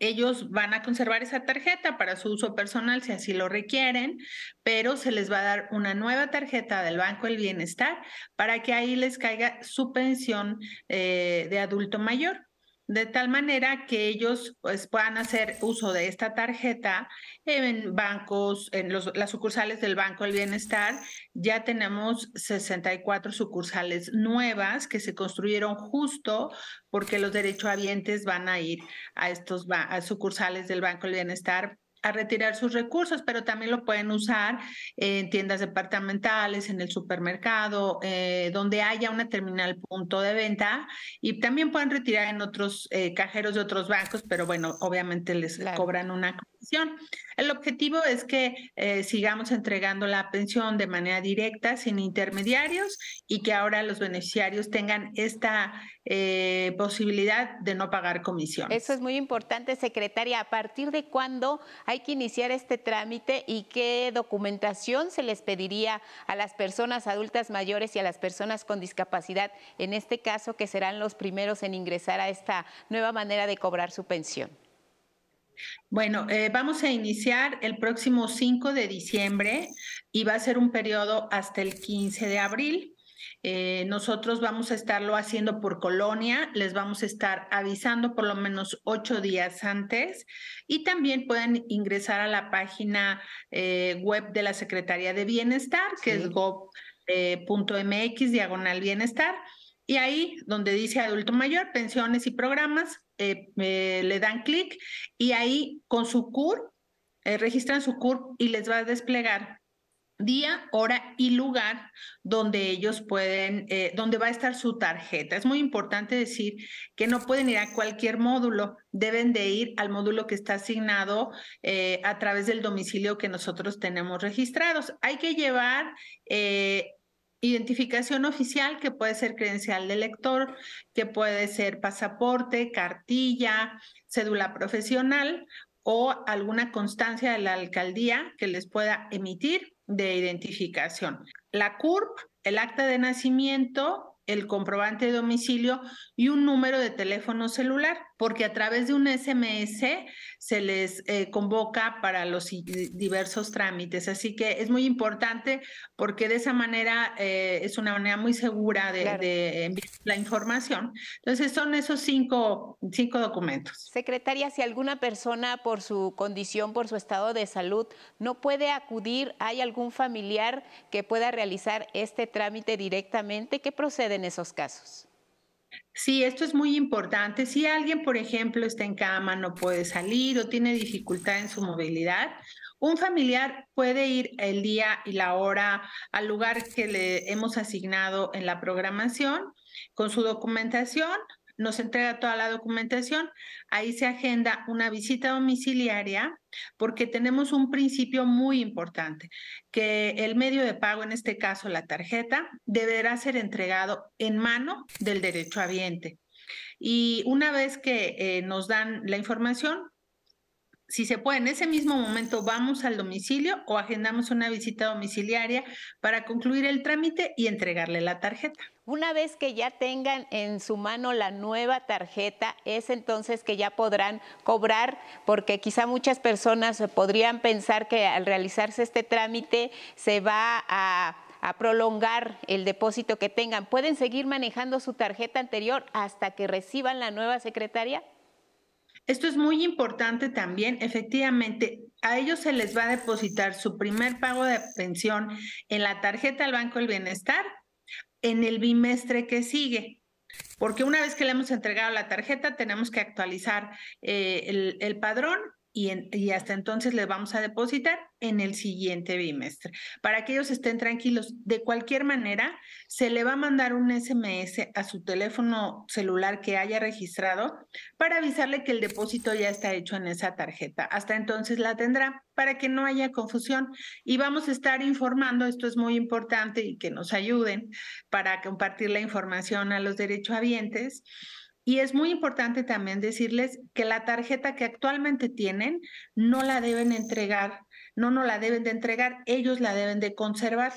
ellos van a conservar esa tarjeta para su uso personal si así lo requieren, pero se les va a dar una nueva tarjeta del Banco del Bienestar para que ahí les caiga su pensión eh, de adulto mayor de tal manera que ellos pues, puedan hacer uso de esta tarjeta en bancos, en las sucursales del Banco del Bienestar. Ya tenemos 64 sucursales nuevas que se construyeron justo porque los derechohabientes van a ir a estos a sucursales del Banco del Bienestar a retirar sus recursos, pero también lo pueden usar en tiendas departamentales, en el supermercado, eh, donde haya una terminal punto de venta y también pueden retirar en otros eh, cajeros de otros bancos, pero bueno, obviamente les cobran una comisión. El objetivo es que eh, sigamos entregando la pensión de manera directa, sin intermediarios, y que ahora los beneficiarios tengan esta eh, posibilidad de no pagar comisión. Eso es muy importante, secretaria. ¿A partir de cuándo hay que iniciar este trámite y qué documentación se les pediría a las personas adultas mayores y a las personas con discapacidad, en este caso, que serán los primeros en ingresar a esta nueva manera de cobrar su pensión? Bueno, eh, vamos a iniciar el próximo 5 de diciembre y va a ser un periodo hasta el 15 de abril. Eh, nosotros vamos a estarlo haciendo por colonia, les vamos a estar avisando por lo menos ocho días antes y también pueden ingresar a la página eh, web de la Secretaría de Bienestar, que es gov.mx, diagonal bienestar. Y ahí donde dice adulto mayor, pensiones y programas, eh, le dan clic y ahí con su CUR, eh, registran su CUR y les va a desplegar día, hora y lugar donde ellos pueden, eh, donde va a estar su tarjeta. Es muy importante decir que no pueden ir a cualquier módulo, deben de ir al módulo que está asignado eh, a través del domicilio que nosotros tenemos registrados. Hay que llevar eh, identificación oficial que puede ser credencial de lector, que puede ser pasaporte, cartilla, cédula profesional o alguna constancia de la alcaldía que les pueda emitir de identificación. La CURP, el acta de nacimiento, el comprobante de domicilio y un número de teléfono celular, porque a través de un SMS se les eh, convoca para los diversos trámites. Así que es muy importante porque de esa manera eh, es una manera muy segura de, enviar la información. Entonces son esos cinco, cinco documentos. Secretaria, si alguna persona por su condición, por su estado de salud, no puede acudir, ¿hay algún familiar que pueda realizar este trámite directamente? ¿Qué procede en esos casos? Sí, esto es muy importante. Si alguien, por ejemplo, está en cama, no puede salir o tiene dificultad en su movilidad, un familiar puede ir el día y la hora al lugar que le hemos asignado en la programación con su documentación, nos entrega toda la documentación, ahí se agenda una visita domiciliaria porque tenemos un principio muy importante, que el medio de pago, en este caso la tarjeta, deberá ser entregado en mano del derechohabiente. Y una vez que eh, nos dan la información, si se puede, en ese mismo momento vamos al domicilio o agendamos una visita domiciliaria para concluir el trámite y entregarle la tarjeta. Una vez que ya tengan en su mano la nueva tarjeta, es entonces que ya podrán cobrar, porque quizá muchas personas podrían pensar que al realizarse este trámite se va a prolongar el depósito que tengan. ¿Pueden seguir manejando su tarjeta anterior hasta que reciban la nueva secretaria? Esto es muy importante también. Efectivamente, a ellos se les va a depositar su primer pago de pensión en la tarjeta del Banco del Bienestar en el bimestre que sigue. Porque una vez que le hemos entregado la tarjeta, tenemos que actualizar eh, el, el padrón y, hasta entonces le vamos a depositar en el siguiente bimestre. Para que ellos estén tranquilos, de cualquier manera, se le va a mandar un SMS a su teléfono celular que haya registrado para avisarle que el depósito ya está hecho en esa tarjeta. Hasta entonces la tendrá para que no haya confusión y vamos a estar informando, esto es muy importante y que nos ayuden para compartir la información a los derechohabientes y es muy importante también decirles que la tarjeta que actualmente tienen no la deben entregar, no no la deben de entregar, ellos la deben de conservar.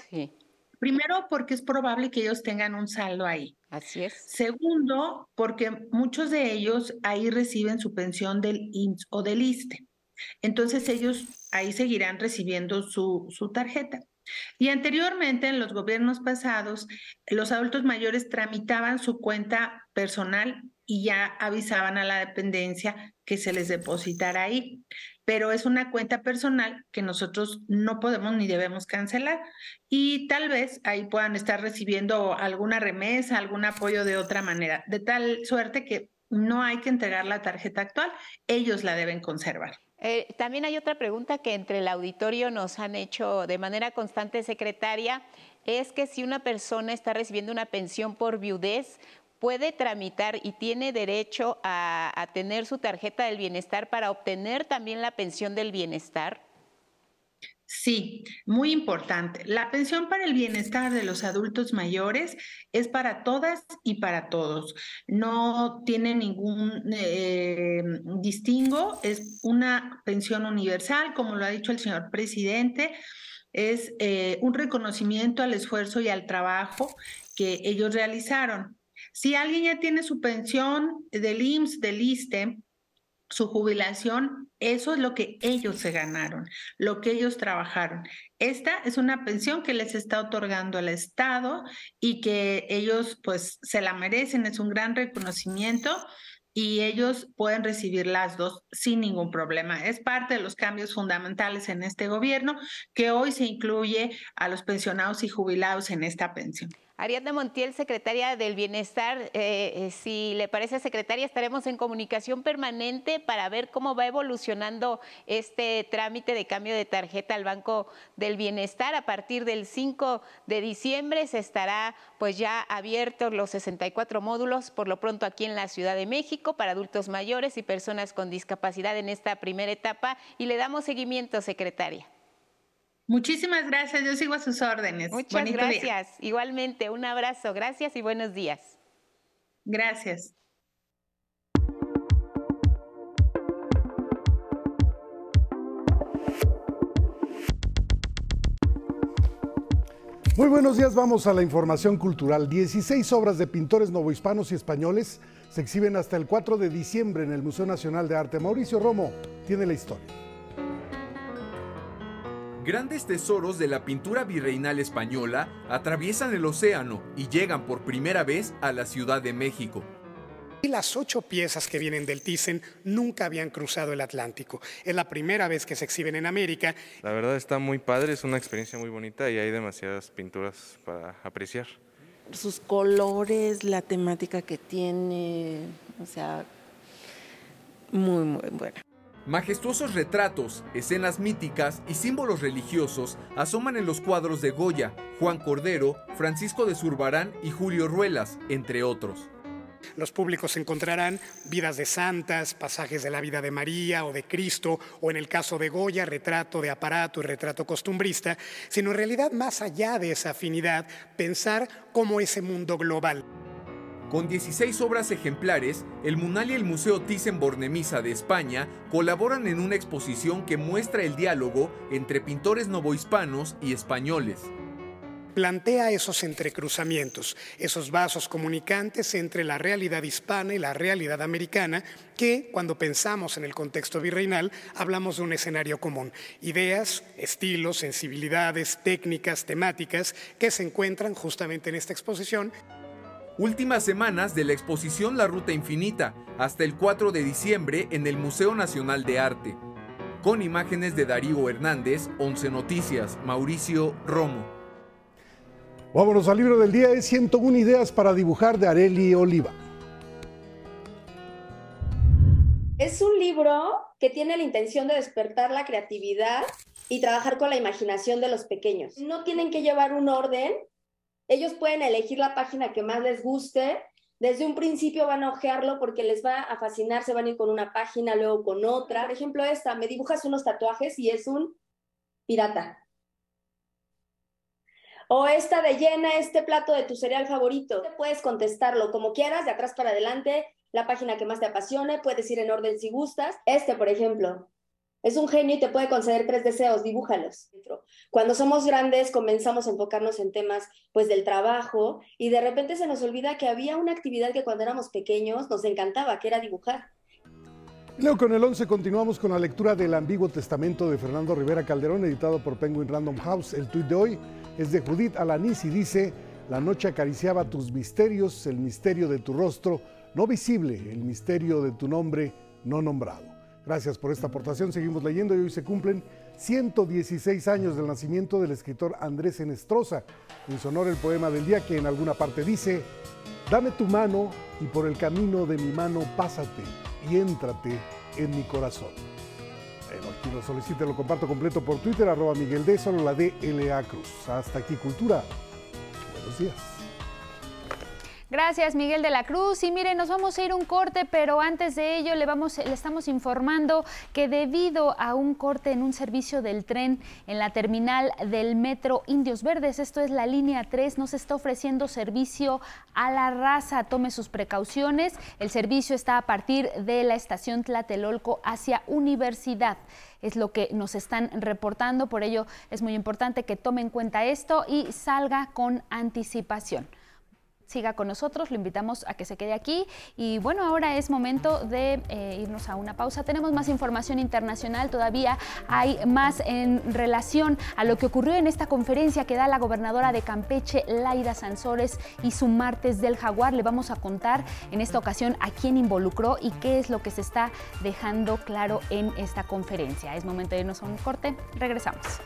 Primero, porque es probable que ellos tengan un saldo ahí. Así es. Segundo, porque muchos de ellos ahí reciben su pensión del IMSS o del ISTE. Entonces ellos ahí seguirán recibiendo su, su tarjeta. Y anteriormente, en los gobiernos pasados, los adultos mayores tramitaban su cuenta personal y ya avisaban a la dependencia que se les depositara ahí. Pero es una cuenta personal que nosotros no podemos ni debemos cancelar y tal vez ahí puedan estar recibiendo alguna remesa, algún apoyo de otra manera, de tal suerte que no hay que entregar la tarjeta actual, ellos la deben conservar. Eh, también hay otra pregunta que entre el auditorio nos han hecho de manera constante, secretaria, es que si una persona está recibiendo una pensión por viudez, puede tramitar y tiene derecho a, tener su tarjeta del bienestar para obtener también la pensión del bienestar? Sí, muy importante. La pensión para el bienestar de los adultos mayores es para todas y para todos. No tiene ningún eh, distingo, es una pensión universal, como lo ha dicho el señor presidente. Es eh, un reconocimiento al esfuerzo y al trabajo que ellos realizaron. Si alguien ya tiene su pensión del IMSS, del ISTE, su jubilación, eso es lo que ellos se ganaron, lo que ellos trabajaron. Esta es una pensión que les está otorgando el Estado y que ellos pues se la merecen, es un gran reconocimiento y ellos pueden recibir las dos sin ningún problema. Es parte de los cambios fundamentales en este gobierno que hoy se incluye a los pensionados y jubilados en esta pensión. Ariadna Montiel, secretaria del Bienestar, eh, eh, si le parece, secretaria, estaremos en comunicación permanente para ver cómo va evolucionando este trámite de cambio de tarjeta al Banco del Bienestar. A partir del 5 de diciembre se estará pues ya abiertos los 64 módulos, por lo pronto aquí en la Ciudad de México, para adultos mayores y personas con discapacidad en esta primera etapa. Y le damos seguimiento, secretaria. Muchísimas gracias, yo sigo a sus órdenes. Muchas gracias. Igualmente, un abrazo, gracias y buenos días. Gracias. Muy buenos días, vamos a la información cultural. 16 obras de pintores novohispanos y españoles se exhiben hasta el 4 de diciembre en el Museo Nacional de Arte. Mauricio Romo tiene la historia. Grandes tesoros de la pintura virreinal española atraviesan el océano y llegan por primera vez a la Ciudad de México. Y las ocho piezas que vienen del Thyssen nunca habían cruzado el Atlántico. Es la primera vez que se exhiben en América. La verdad está muy padre, es una experiencia muy bonita y hay demasiadas pinturas para apreciar. Sus colores, la temática que tiene, o sea, muy, muy buena. Majestuosos retratos, escenas míticas y símbolos religiosos asoman en los cuadros de Goya, Juan Cordero, Francisco de Zurbarán y Julio Ruelas, entre otros. Los públicos encontrarán vidas de santas, pasajes de la vida de María o de Cristo, o en el caso de Goya, retrato de aparato y retrato costumbrista, sino en realidad más allá de esa afinidad, pensar cómo ese mundo global. Con 16 obras ejemplares, el Munal y el Museo Thyssen-Bornemisza de España colaboran en una exposición que muestra el diálogo entre pintores novohispanos y españoles. Plantea esos entrecruzamientos, esos vasos comunicantes entre la realidad hispana y la realidad americana, que cuando pensamos en el contexto virreinal hablamos de un escenario común. Ideas, estilos, sensibilidades, técnicas, temáticas que se encuentran justamente en esta exposición Últimas semanas de la exposición La Ruta Infinita, hasta el 4 de diciembre en el Museo Nacional de Arte. Con imágenes de Darío Hernández, 11 Noticias, Mauricio Romo. Vámonos al libro del día, es 101 ideas para dibujar de Areli Oliva. Es un libro que tiene la intención de despertar la creatividad y trabajar con la imaginación de los pequeños. No tienen que llevar un orden, ellos pueden elegir la página que más les guste. Desde un principio van a ojearlo porque les va a fascinar, se van a ir con una página, luego con otra. Por ejemplo, esta, me dibujas unos tatuajes y es un pirata. O esta de llena este plato de tu cereal favorito. Puedes contestarlo como quieras, de atrás para adelante, la página que más te apasione, puedes ir en orden si gustas. Este, por ejemplo, es un genio y te puede conceder tres deseos, dibújalos. Cuando somos grandes comenzamos a enfocarnos en temas pues del trabajo y de repente se nos olvida que había una actividad que cuando éramos pequeños nos encantaba, que era dibujar. Leo con el 11 continuamos con la lectura del Ambiguo Testamento de Fernando Rivera Calderón, editado por Penguin Random House. El tuit de hoy es de Judith Alanis y dice, la noche acariciaba tus misterios, el misterio de tu rostro no visible, el misterio de tu nombre no nombrado. Gracias por esta aportación. Seguimos leyendo y hoy se cumplen 116 años del nacimiento del escritor Andrés Enestrosa. En su honor el poema del día que en alguna parte dice, dame tu mano y por el camino de mi mano pásate y éntrate en mi corazón. Bueno, aquí lo solicite, lo comparto completo por Twitter, arroba Miguel D, solo la DLA Cruz. Hasta aquí, Cultura. Buenos días. Gracias, Miguel de la Cruz. Y miren, nos vamos a ir un corte, pero antes de ello le, vamos, le estamos informando que debido a un corte en un servicio del tren en la terminal del metro Indios Verdes, esto es la línea 3, nos está ofreciendo servicio a la raza. Tome sus precauciones. El servicio está a partir de la estación Tlatelolco hacia Universidad es lo que nos están reportando, por ello es muy importante que tome en cuenta esto y salga con anticipación siga con nosotros, lo invitamos a que se quede aquí. Y bueno, ahora es momento de eh, irnos a una pausa. Tenemos más información internacional, todavía hay más en relación a lo que ocurrió en esta conferencia que da la gobernadora de Campeche, Laida Sansores, y su martes del jaguar. Le vamos a contar en esta ocasión a quién involucró y qué es lo que se está dejando claro en esta conferencia. Es momento de irnos a un corte, regresamos.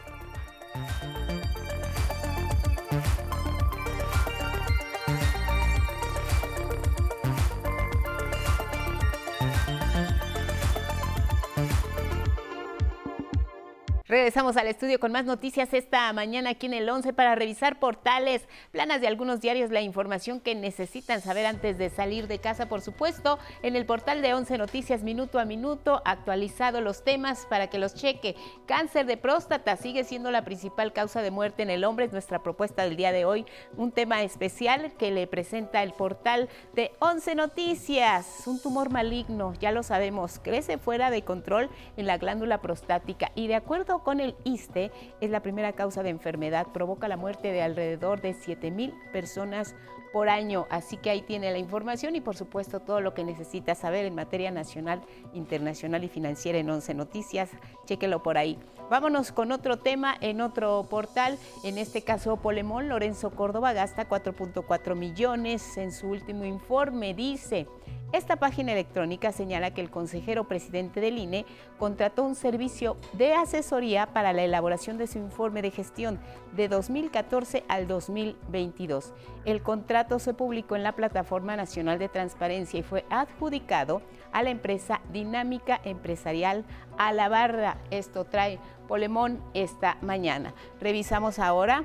Regresamos al estudio con más noticias esta mañana aquí en el 11 para revisar portales, planas de algunos diarios, la información que necesitan saber antes de salir de casa, por supuesto, en el portal de 11 Noticias minuto a minuto, actualizado los temas para que los cheque. Cáncer de próstata sigue siendo la principal causa de muerte en el hombre, es nuestra propuesta del día de hoy, un tema especial que le presenta el portal de 11 Noticias. Un tumor maligno, ya lo sabemos, crece fuera de control en la glándula prostática y de acuerdo con el ISTE, es la primera causa de enfermedad, provoca la muerte de alrededor de 7 mil personas por año. Así que ahí tiene la información y por supuesto todo lo que necesita saber en materia nacional, internacional y financiera en 11 Noticias. Chéquelo por ahí. Vámonos con otro tema en otro portal, en este caso Polemón, Lorenzo Córdoba gasta 4.4 millones en su último informe, dice. Esta página electrónica señala que el consejero presidente del INE contrató un servicio de asesoría para la elaboración de su informe de gestión de 2014 al 2022. El contrato se publicó en la Plataforma Nacional de Transparencia y fue adjudicado a la empresa Dinámica Empresarial a. Esto trae Polemón esta mañana. Revisamos ahora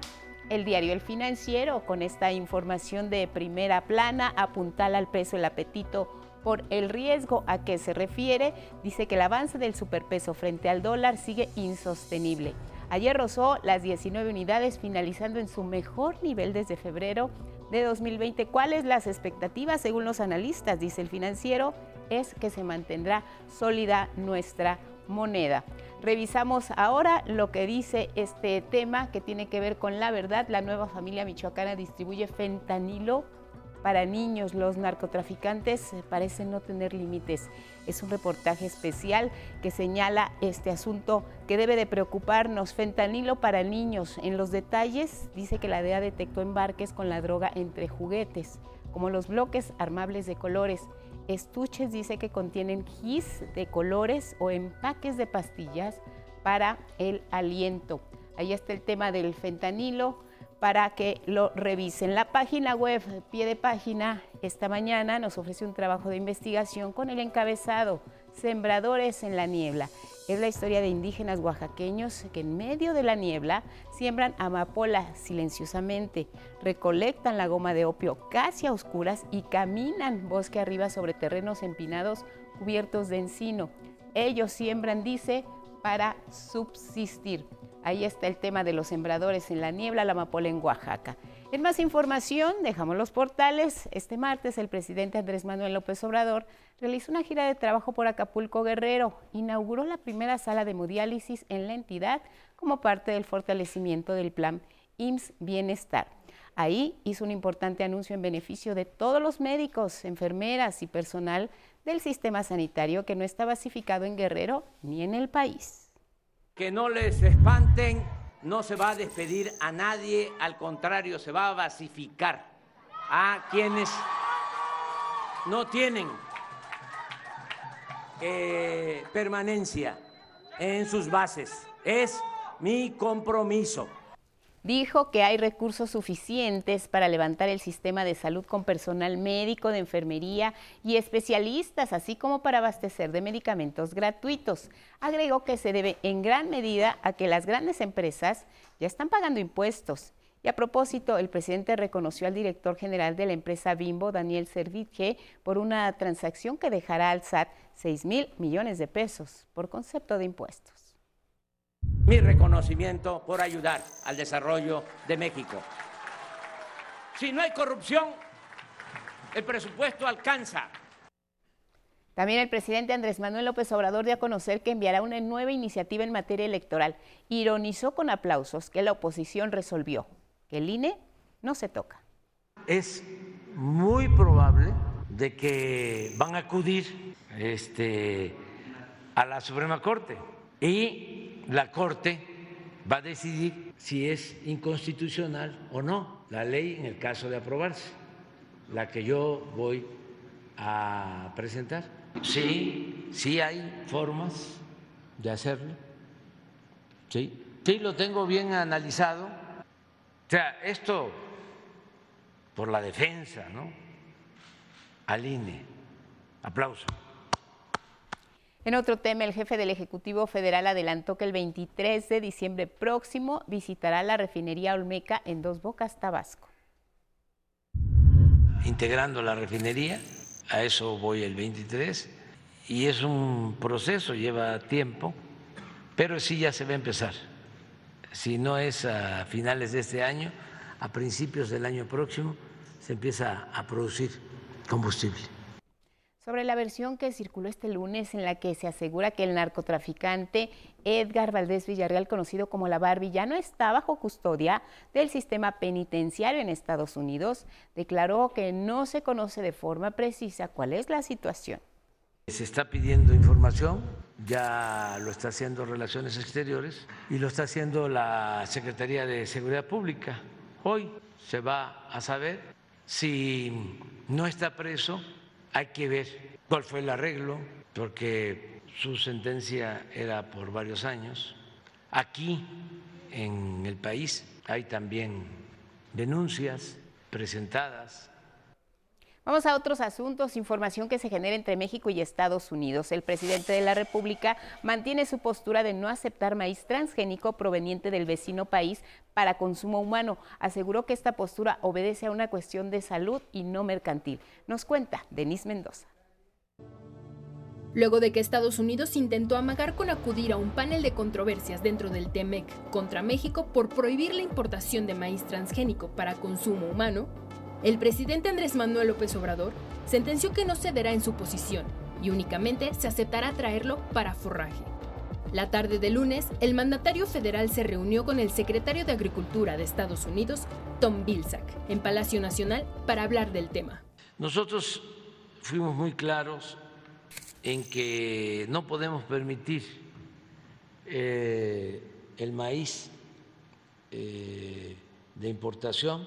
el diario El Financiero con esta información de primera plana apuntala al peso el apetito por el riesgo a que se refiere, dice que el avance del superpeso frente al dólar sigue insostenible. Ayer rozó las 19 unidades, finalizando en su mejor nivel desde febrero de 2020. ¿Cuáles las expectativas según los analistas? Dice el financiero, es que se mantendrá sólida nuestra moneda. Revisamos ahora lo que dice este tema que tiene que ver con la verdad. La nueva familia michoacana distribuye fentanilo para niños. Los narcotraficantes parecen no tener límites. Es un reportaje especial que señala este asunto que debe de preocuparnos. Fentanilo para niños. En los detalles dice que la DEA detectó embarques con la droga entre juguetes, como los bloques armables de colores. Estuches dice que contienen gis de colores o empaques de pastillas para el aliento. Ahí está el tema del fentanilo para que lo revisen. La página web, pie de página, esta mañana nos ofrece un trabajo de investigación con el encabezado Sembradores en la Niebla. Es la historia de indígenas oaxaqueños que en medio de la niebla siembran amapola silenciosamente, recolectan la goma de opio casi a oscuras y caminan bosque arriba sobre terrenos empinados cubiertos de encino. Ellos siembran, dice, para subsistir. Ahí está el tema de los sembradores en la niebla, la amapola en Oaxaca. En más información, dejamos los portales. Este martes el presidente Andrés Manuel López Obrador realizó una gira de trabajo por Acapulco Guerrero. Inauguró la primera sala de hemodiálisis en la entidad como parte del fortalecimiento del plan IMSS Bienestar. Ahí hizo un importante anuncio en beneficio de todos los médicos, enfermeras y personal del sistema sanitario que no está basificado en Guerrero ni en el país. Que no les espanten, no se va a despedir a nadie, al contrario, se va a basificar a quienes no tienen eh, permanencia en sus bases. Es mi compromiso. Dijo que hay recursos suficientes para levantar el sistema de salud con personal médico, de enfermería y especialistas, así como para abastecer de medicamentos gratuitos. Agregó que se debe en gran medida a que las grandes empresas ya están pagando impuestos. Y a propósito, el presidente reconoció al director general de la empresa Bimbo, Daniel Servitje, por una transacción que dejará al SAT 6 mil millones de pesos por concepto de impuestos mi reconocimiento por ayudar al desarrollo de México. Si no hay corrupción, el presupuesto alcanza. También el presidente Andrés Manuel López Obrador dio a conocer que enviará una nueva iniciativa en materia electoral. Ironizó con aplausos que la oposición resolvió que el INE no se toca. Es muy probable de que van a acudir este, a la Suprema Corte y la Corte va a decidir si es inconstitucional o no la ley en el caso de aprobarse, la que yo voy a presentar. Sí, sí hay formas de hacerlo. Sí, sí lo tengo bien analizado. O sea, esto por la defensa, ¿no? Al INE. Aplauso. En otro tema, el jefe del Ejecutivo Federal adelantó que el 23 de diciembre próximo visitará la refinería Olmeca en Dos Bocas, Tabasco. Integrando la refinería, a eso voy el 23, y es un proceso, lleva tiempo, pero sí ya se va a empezar. Si no es a finales de este año, a principios del año próximo, se empieza a producir combustible sobre la versión que circuló este lunes en la que se asegura que el narcotraficante Edgar Valdés Villarreal, conocido como la Barbie, ya no está bajo custodia del sistema penitenciario en Estados Unidos, declaró que no se conoce de forma precisa cuál es la situación. Se está pidiendo información, ya lo está haciendo Relaciones Exteriores y lo está haciendo la Secretaría de Seguridad Pública. Hoy se va a saber si no está preso hay que ver cuál fue el arreglo, porque su sentencia era por varios años. Aquí, en el país, hay también denuncias presentadas Vamos a otros asuntos, información que se genera entre México y Estados Unidos. El presidente de la República mantiene su postura de no aceptar maíz transgénico proveniente del vecino país para consumo humano. Aseguró que esta postura obedece a una cuestión de salud y no mercantil. Nos cuenta Denise Mendoza. Luego de que Estados Unidos intentó amagar con acudir a un panel de controversias dentro del TEMEC contra México por prohibir la importación de maíz transgénico para consumo humano, el presidente Andrés Manuel López Obrador sentenció que no cederá en su posición y únicamente se aceptará traerlo para forraje. La tarde de lunes, el mandatario federal se reunió con el secretario de Agricultura de Estados Unidos, Tom Vilsack, en Palacio Nacional para hablar del tema. Nosotros fuimos muy claros en que no podemos permitir eh, el maíz eh, de importación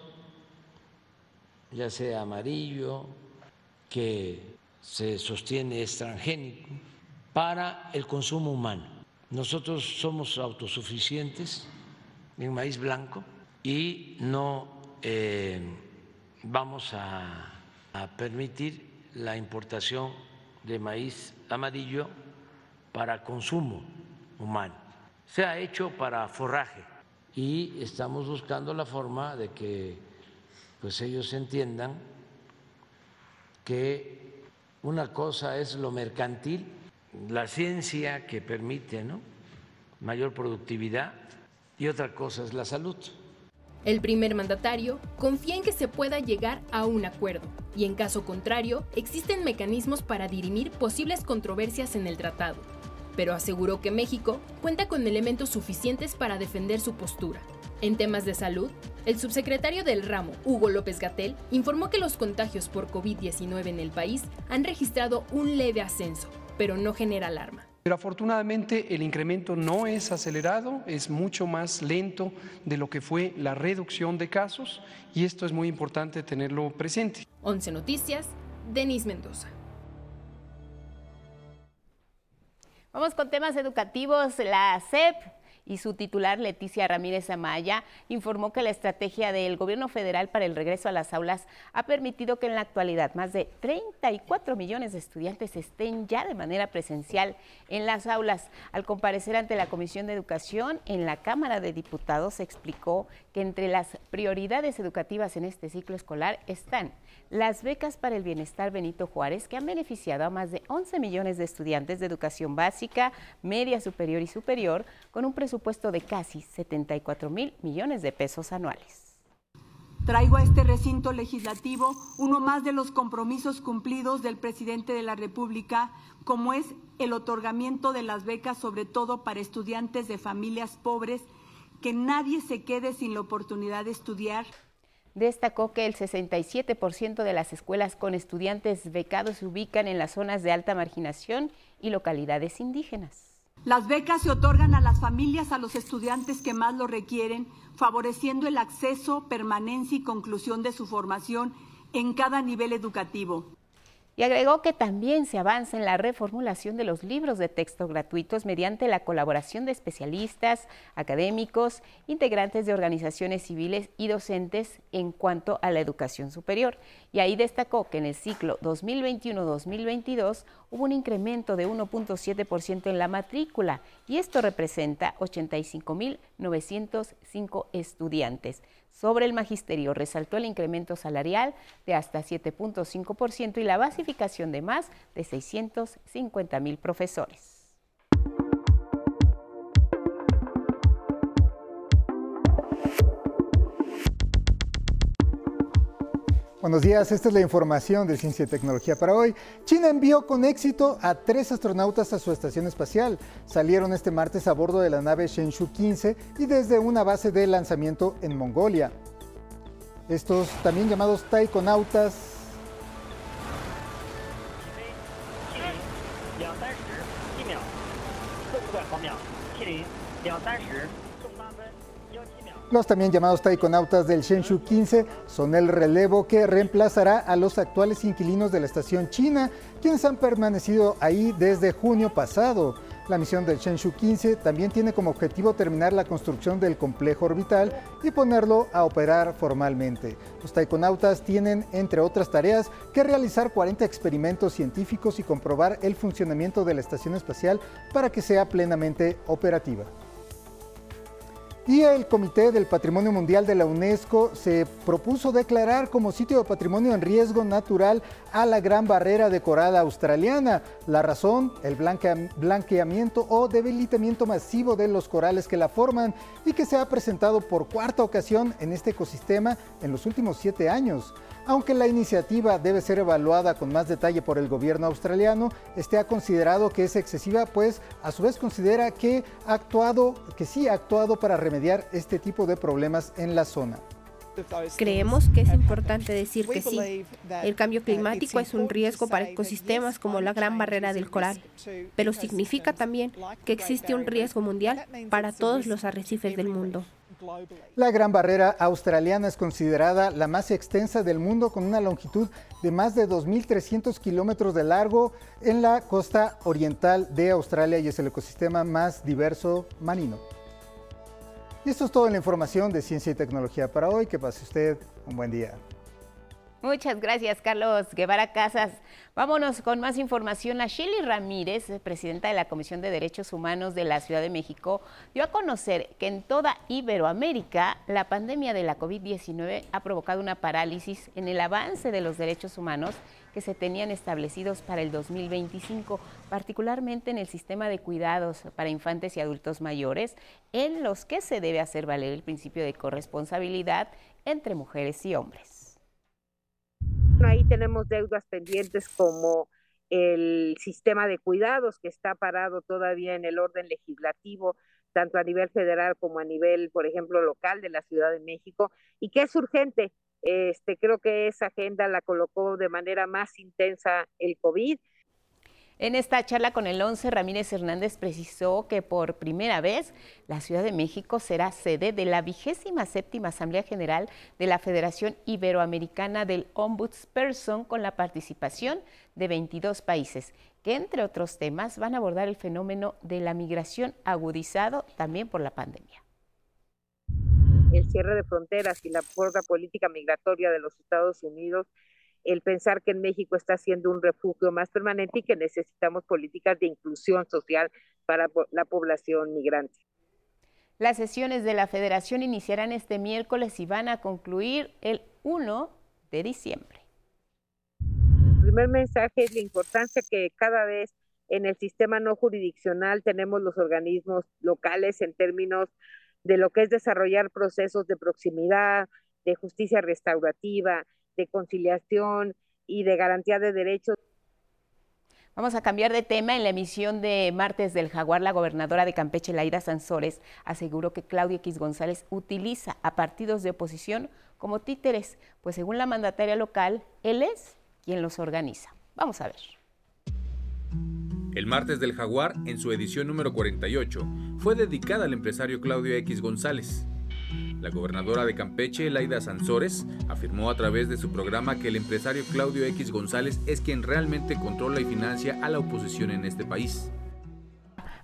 ya sea amarillo, que se sostiene extrangénico, para el consumo humano. Nosotros somos autosuficientes en maíz blanco y no eh, vamos a, a permitir la importación de maíz amarillo para consumo humano. Se ha hecho para forraje y estamos buscando la forma de que pues ellos entiendan que una cosa es lo mercantil, la ciencia que permite ¿no? mayor productividad y otra cosa es la salud. El primer mandatario confía en que se pueda llegar a un acuerdo y en caso contrario existen mecanismos para dirimir posibles controversias en el tratado, pero aseguró que México cuenta con elementos suficientes para defender su postura. En temas de salud, el subsecretario del ramo, Hugo López Gatel, informó que los contagios por COVID-19 en el país han registrado un leve ascenso, pero no genera alarma. Pero afortunadamente el incremento no es acelerado, es mucho más lento de lo que fue la reducción de casos y esto es muy importante tenerlo presente. 11 Noticias, Denis Mendoza. Vamos con temas educativos. La CEP y su titular Leticia Ramírez Amaya informó que la estrategia del gobierno federal para el regreso a las aulas ha permitido que en la actualidad más de 34 millones de estudiantes estén ya de manera presencial en las aulas. Al comparecer ante la Comisión de Educación en la Cámara de Diputados explicó que entre las prioridades educativas en este ciclo escolar están las becas para el bienestar Benito Juárez, que han beneficiado a más de 11 millones de estudiantes de educación básica, media superior y superior, con un presupuesto de casi 74 mil millones de pesos anuales. Traigo a este recinto legislativo uno más de los compromisos cumplidos del presidente de la República, como es el otorgamiento de las becas, sobre todo para estudiantes de familias pobres, que nadie se quede sin la oportunidad de estudiar destacó que el 67% de las escuelas con estudiantes becados se ubican en las zonas de alta marginación y localidades indígenas. Las becas se otorgan a las familias, a los estudiantes que más lo requieren, favoreciendo el acceso, permanencia y conclusión de su formación en cada nivel educativo. Y agregó que también se avanza en la reformulación de los libros de texto gratuitos mediante la colaboración de especialistas, académicos, integrantes de organizaciones civiles y docentes en cuanto a la educación superior. Y ahí destacó que en el ciclo 2021-2022 hubo un incremento de 1.7% en la matrícula y esto representa 85.905 estudiantes. Sobre el magisterio resaltó el incremento salarial de hasta 7.5% y la basificación de más de 650 mil profesores. Buenos días, esta es la información de Ciencia y Tecnología para hoy. China envió con éxito a tres astronautas a su estación espacial. Salieron este martes a bordo de la nave Shenzhou 15 y desde una base de lanzamiento en Mongolia. Estos también llamados taikonautas Los también llamados taikonautas del Shenzhou 15 son el relevo que reemplazará a los actuales inquilinos de la estación china, quienes han permanecido ahí desde junio pasado. La misión del Shenzhou 15 también tiene como objetivo terminar la construcción del complejo orbital y ponerlo a operar formalmente. Los taikonautas tienen, entre otras tareas, que realizar 40 experimentos científicos y comprobar el funcionamiento de la estación espacial para que sea plenamente operativa. Y el Comité del Patrimonio Mundial de la UNESCO se propuso declarar como sitio de patrimonio en riesgo natural a la Gran Barrera de Coral australiana. La razón, el blanqueamiento o debilitamiento masivo de los corales que la forman y que se ha presentado por cuarta ocasión en este ecosistema en los últimos siete años. Aunque la iniciativa debe ser evaluada con más detalle por el gobierno australiano, este ha considerado que es excesiva, pues a su vez considera que, ha actuado, que sí ha actuado para remediar este tipo de problemas en la zona. Creemos que es importante decir que sí. El cambio climático es un riesgo para ecosistemas como la Gran Barrera del Coral, pero significa también que existe un riesgo mundial para todos los arrecifes del mundo. La Gran Barrera Australiana es considerada la más extensa del mundo con una longitud de más de 2.300 kilómetros de largo en la costa oriental de Australia y es el ecosistema más diverso marino. Y esto es toda la información de ciencia y tecnología para hoy. Que pase usted un buen día. Muchas gracias, Carlos Guevara Casas. Vámonos con más información. A Shelly Ramírez, presidenta de la Comisión de Derechos Humanos de la Ciudad de México, dio a conocer que en toda Iberoamérica la pandemia de la COVID-19 ha provocado una parálisis en el avance de los derechos humanos que se tenían establecidos para el 2025, particularmente en el sistema de cuidados para infantes y adultos mayores, en los que se debe hacer valer el principio de corresponsabilidad entre mujeres y hombres ahí tenemos deudas pendientes como el sistema de cuidados que está parado todavía en el orden legislativo, tanto a nivel federal como a nivel, por ejemplo, local de la Ciudad de México, y que es urgente. Este, creo que esa agenda la colocó de manera más intensa el COVID en esta charla con el 11, Ramírez Hernández precisó que por primera vez la Ciudad de México será sede de la vigésima séptima Asamblea General de la Federación Iberoamericana del Ombudsperson con la participación de 22 países, que entre otros temas van a abordar el fenómeno de la migración agudizado también por la pandemia. El cierre de fronteras y la política migratoria de los Estados Unidos el pensar que en México está siendo un refugio más permanente y que necesitamos políticas de inclusión social para la población migrante. Las sesiones de la federación iniciarán este miércoles y van a concluir el 1 de diciembre. El primer mensaje es la importancia que cada vez en el sistema no jurisdiccional tenemos los organismos locales en términos de lo que es desarrollar procesos de proximidad, de justicia restaurativa, de conciliación y de garantía de derechos. Vamos a cambiar de tema. En la emisión de martes del Jaguar, la gobernadora de Campeche, Laida Sansores, aseguró que Claudia X González utiliza a partidos de oposición como títeres, pues según la mandataria local, él es quien los organiza. Vamos a ver. El martes del Jaguar, en su edición número 48, fue dedicada al empresario Claudio X González. La gobernadora de Campeche, Laida Sansores, afirmó a través de su programa que el empresario Claudio X González es quien realmente controla y financia a la oposición en este país.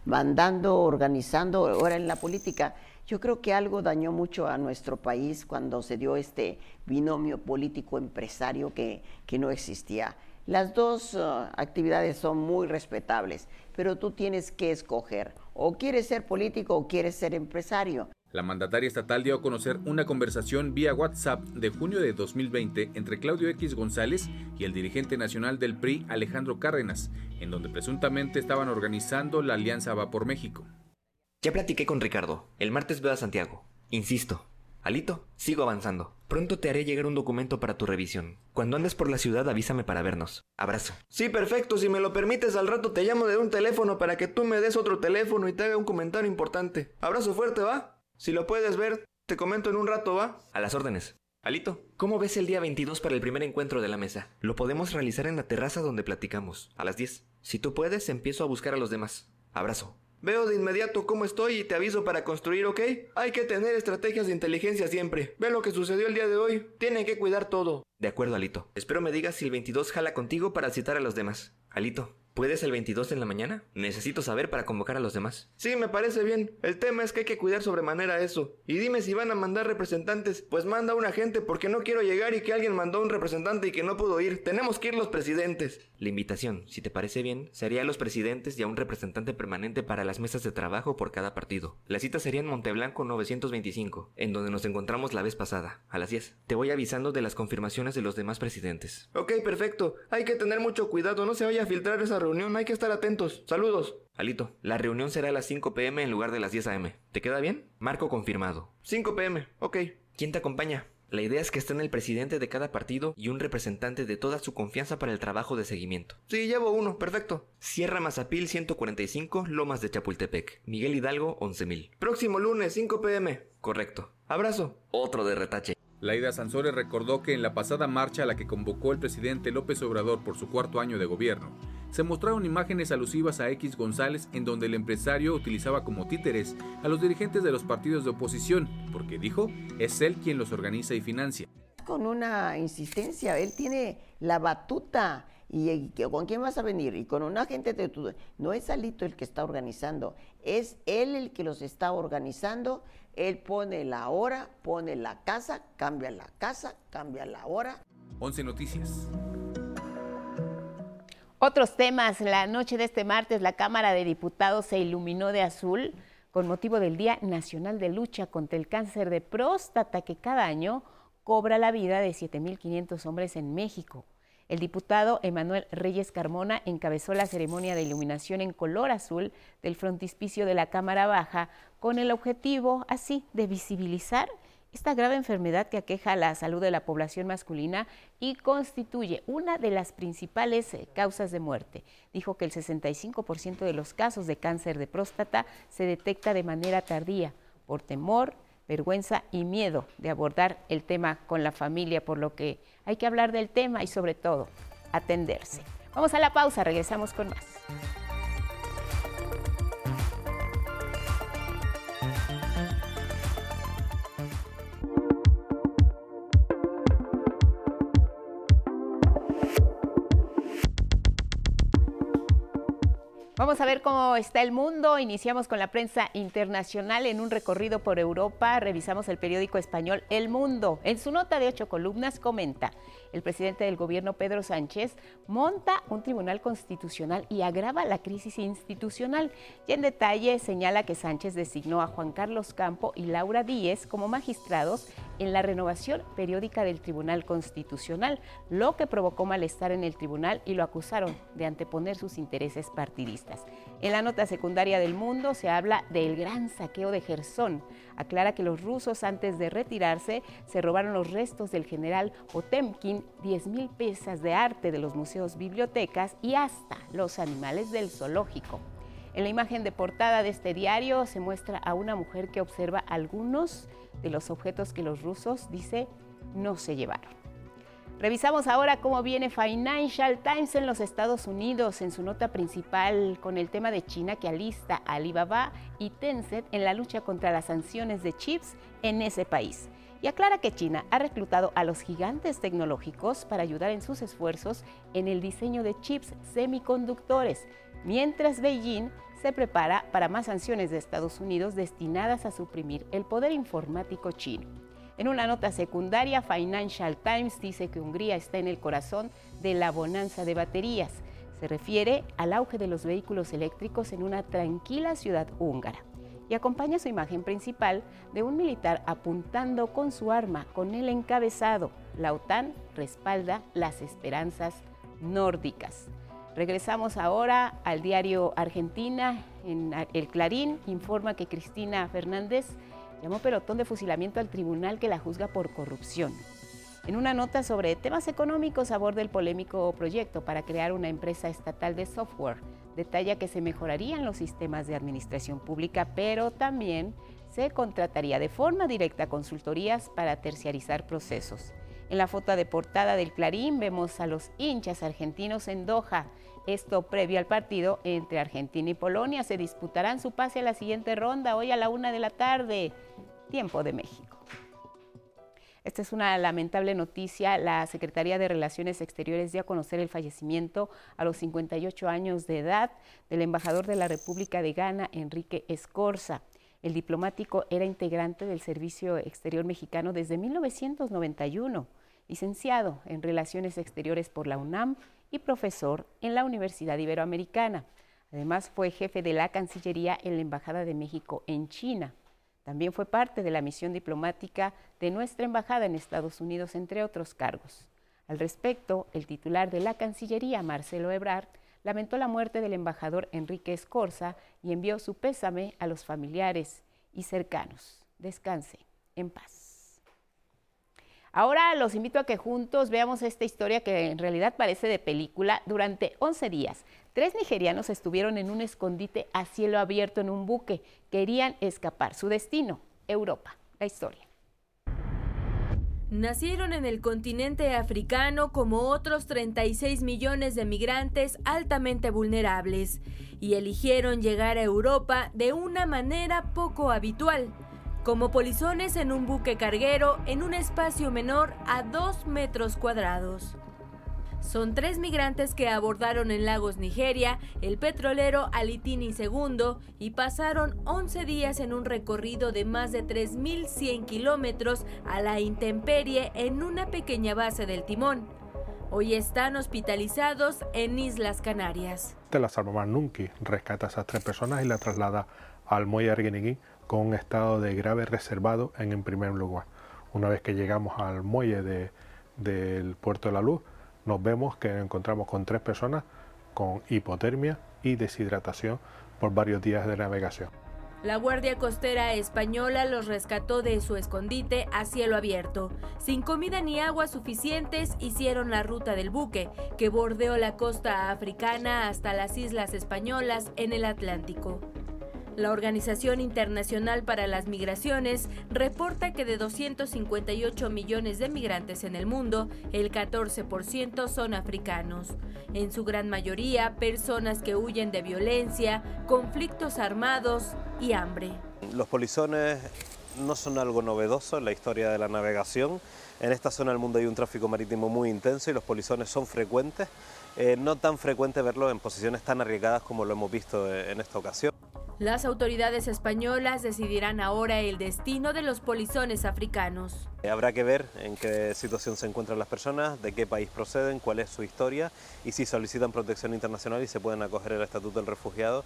Mandando, organizando, ahora en la política. Yo creo que algo dañó mucho a nuestro país cuando se dio este binomio político-empresario que, que no existía. Las dos uh, actividades son muy respetables, pero tú tienes que escoger, o quieres ser político o quieres ser empresario. La mandataria estatal dio a conocer una conversación vía WhatsApp de junio de 2020 entre Claudio X González y el dirigente nacional del PRI, Alejandro Cárdenas, en donde presuntamente estaban organizando la Alianza Va por México. Ya platiqué con Ricardo. El martes veo a Santiago. Insisto. Alito, sigo avanzando. Pronto te haré llegar un documento para tu revisión. Cuando andes por la ciudad avísame para vernos. Abrazo. Sí, perfecto. Si me lo permites, al rato te llamo de un teléfono para que tú me des otro teléfono y te haga un comentario importante. Abrazo fuerte, ¿va? Si lo puedes ver, te comento en un rato, ¿va? A las órdenes. Alito, ¿cómo ves el día 22 para el primer encuentro de la mesa? Lo podemos realizar en la terraza donde platicamos, a las 10. Si tú puedes, empiezo a buscar a los demás. Abrazo. Veo de inmediato cómo estoy y te aviso para construir, ¿ok? Hay que tener estrategias de inteligencia siempre. Ve lo que sucedió el día de hoy. Tienen que cuidar todo. De acuerdo, Alito. Espero me digas si el 22 jala contigo para citar a los demás. Alito, ¿Puedes el 22 en la mañana? Necesito saber para convocar a los demás. Sí, me parece bien. El tema es que hay que cuidar sobremanera eso. Y dime si van a mandar representantes. Pues manda un agente porque no quiero llegar y que alguien mandó un representante y que no pudo ir. Tenemos que ir los presidentes. La invitación, si te parece bien, sería a los presidentes y a un representante permanente para las mesas de trabajo por cada partido. La cita sería en Monteblanco 925, en donde nos encontramos la vez pasada, a las 10. Te voy avisando de las confirmaciones de los demás presidentes. Ok, perfecto. Hay que tener mucho cuidado, no se vaya a filtrar esa reunión, hay que estar atentos. Saludos. Alito, la reunión será a las 5 pm en lugar de las 10 am. ¿Te queda bien? Marco confirmado. 5 pm, ok. ¿Quién te acompaña? La idea es que estén el presidente de cada partido y un representante de toda su confianza para el trabajo de seguimiento. Sí, llevo uno, perfecto. Sierra Mazapil 145, Lomas de Chapultepec. Miguel Hidalgo 11000. Próximo lunes, 5 pm. Correcto. Abrazo. Otro de retache. Laida Sansores recordó que en la pasada marcha a la que convocó el presidente López Obrador por su cuarto año de gobierno, se mostraron imágenes alusivas a X González en donde el empresario utilizaba como títeres a los dirigentes de los partidos de oposición, porque dijo, es él quien los organiza y financia. Con una insistencia, él tiene la batuta. ¿Y, con quién vas a venir? Y con un agente de. No es Alito el que está organizando, es él el que los está organizando. Él pone la hora, pone la casa, cambia la casa, cambia la hora. 11 Noticias. Otros temas. La noche de este martes la Cámara de Diputados se iluminó de azul con motivo del Día Nacional de Lucha contra el Cáncer de Próstata que cada año cobra la vida de 7.500 hombres en México. El diputado Emanuel Reyes Carmona encabezó la ceremonia de iluminación en color azul del frontispicio de la Cámara Baja con el objetivo así de visibilizar esta grave enfermedad que aqueja la salud de la población masculina y constituye una de las principales eh, causas de muerte. Dijo que el 65% de los casos de cáncer de próstata se detecta de manera tardía por temor, vergüenza y miedo de abordar el tema con la familia, por lo que hay que hablar del tema y sobre todo atenderse. Vamos a la pausa, regresamos con más. Vamos a ver cómo está el mundo. Iniciamos con la prensa internacional en un recorrido por Europa. Revisamos el periódico español El Mundo. En su nota de ocho columnas comenta, el presidente del gobierno Pedro Sánchez monta un tribunal constitucional y agrava la crisis institucional. Y en detalle señala que Sánchez designó a Juan Carlos Campo y Laura Díez como magistrados en la renovación periódica del Tribunal Constitucional, lo que provocó malestar en el tribunal y lo acusaron de anteponer sus intereses partidistas. En la nota secundaria del mundo se habla del gran saqueo de Gerson. Aclara que los rusos antes de retirarse se robaron los restos del general Potemkin, 10.000 piezas de arte de los museos, bibliotecas y hasta los animales del zoológico. En la imagen de portada de este diario se muestra a una mujer que observa algunos de los objetos que los rusos, dice, no se llevaron. Revisamos ahora cómo viene Financial Times en los Estados Unidos en su nota principal con el tema de China que alista a Alibaba y Tencent en la lucha contra las sanciones de chips en ese país. Y aclara que China ha reclutado a los gigantes tecnológicos para ayudar en sus esfuerzos en el diseño de chips semiconductores, mientras Beijing se prepara para más sanciones de Estados Unidos destinadas a suprimir el poder informático chino. En una nota secundaria, Financial Times dice que Hungría está en el corazón de la bonanza de baterías. Se refiere al auge de los vehículos eléctricos en una tranquila ciudad húngara. Y acompaña su imagen principal de un militar apuntando con su arma con el encabezado. La OTAN respalda las esperanzas nórdicas. Regresamos ahora al diario Argentina. En el Clarín informa que Cristina Fernández llamó pelotón de fusilamiento al tribunal que la juzga por corrupción. En una nota sobre temas económicos aborda el polémico proyecto para crear una empresa estatal de software. Detalla que se mejorarían los sistemas de administración pública, pero también se contrataría de forma directa consultorías para terciarizar procesos. En la foto de portada del Clarín vemos a los hinchas argentinos en Doha. Esto previo al partido entre Argentina y Polonia. Se disputarán su pase a la siguiente ronda hoy a la una de la tarde tiempo de México. Esta es una lamentable noticia. La Secretaría de Relaciones Exteriores dio a conocer el fallecimiento a los 58 años de edad del embajador de la República de Ghana, Enrique Escorza. El diplomático era integrante del Servicio Exterior Mexicano desde 1991, licenciado en Relaciones Exteriores por la UNAM y profesor en la Universidad Iberoamericana. Además, fue jefe de la Cancillería en la Embajada de México en China. También fue parte de la misión diplomática de nuestra embajada en Estados Unidos, entre otros cargos. Al respecto, el titular de la Cancillería, Marcelo Ebrard, lamentó la muerte del embajador Enrique Escorza y envió su pésame a los familiares y cercanos. Descanse en paz. Ahora los invito a que juntos veamos esta historia que en realidad parece de película. Durante 11 días, Tres nigerianos estuvieron en un escondite a cielo abierto en un buque. Querían escapar. Su destino, Europa. La historia. Nacieron en el continente africano como otros 36 millones de migrantes altamente vulnerables y eligieron llegar a Europa de una manera poco habitual, como polizones en un buque carguero en un espacio menor a dos metros cuadrados. Son tres migrantes que abordaron en Lagos, Nigeria, el petrolero Alitini II y pasaron 11 días en un recorrido de más de 3.100 kilómetros a la intemperie en una pequeña base del timón. Hoy están hospitalizados en Islas Canarias. La salvamar Nunki rescata a esas tres personas y la traslada al muelle Arguineguín con un estado de grave reservado en el primer lugar. Una vez que llegamos al muelle del Puerto de la Luz, nos vemos que nos encontramos con tres personas con hipotermia y deshidratación por varios días de navegación. La Guardia Costera Española los rescató de su escondite a cielo abierto. Sin comida ni agua suficientes, hicieron la ruta del buque, que bordeó la costa africana hasta las islas españolas en el Atlántico. La Organización Internacional para las Migraciones reporta que de 258 millones de migrantes en el mundo, el 14% son africanos. En su gran mayoría, personas que huyen de violencia, conflictos armados y hambre. Los polizones no son algo novedoso en la historia de la navegación. En esta zona del mundo hay un tráfico marítimo muy intenso y los polizones son frecuentes. Eh, no tan frecuente verlos en posiciones tan arriesgadas como lo hemos visto en esta ocasión. Las autoridades españolas decidirán ahora el destino de los polizones africanos. Habrá que ver en qué situación se encuentran las personas, de qué país proceden, cuál es su historia y si solicitan protección internacional y se pueden acoger el estatuto del refugiado,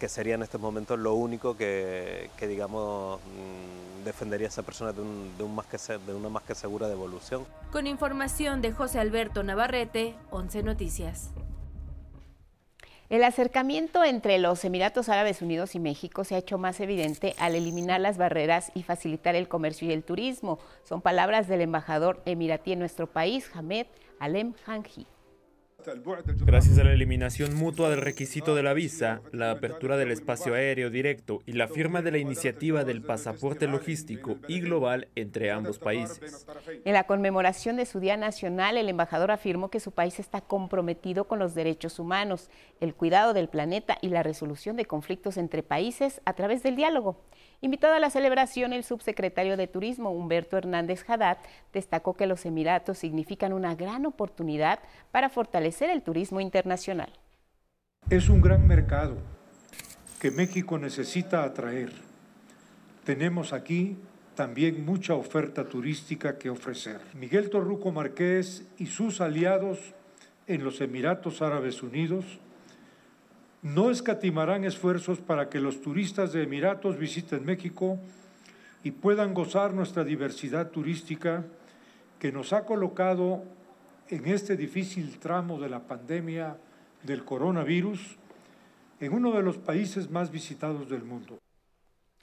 que sería en estos momentos lo único que, digamos, mm, defendería a esa persona de, más que, de una más que segura devolución. Con información de José Alberto Navarrete, 11 Noticias. El acercamiento entre los Emiratos Árabes Unidos y México se ha hecho más evidente al eliminar las barreras y facilitar el comercio y el turismo. Son palabras del embajador emiratí en nuestro país, Hamed Alem Hanji. Gracias a la eliminación mutua del requisito de la visa, la apertura del espacio aéreo directo y la firma de la iniciativa del pasaporte logístico y global entre ambos países. En la conmemoración de su Día Nacional, el embajador afirmó que su país está comprometido con los derechos humanos, el cuidado del planeta y la resolución de conflictos entre países a través del diálogo. Invitado a la celebración, el subsecretario de Turismo, Humberto Hernández Haddad, destacó que los Emiratos significan una gran oportunidad para fortalecer el turismo internacional. Es un gran mercado que México necesita atraer. Tenemos aquí también mucha oferta turística que ofrecer. Miguel Torruco Marqués y sus aliados en los Emiratos Árabes Unidos no escatimarán esfuerzos para que los turistas de Emiratos visiten México y puedan gozar nuestra diversidad turística que nos ha colocado en este difícil tramo de la pandemia del coronavirus en uno de los países más visitados del mundo.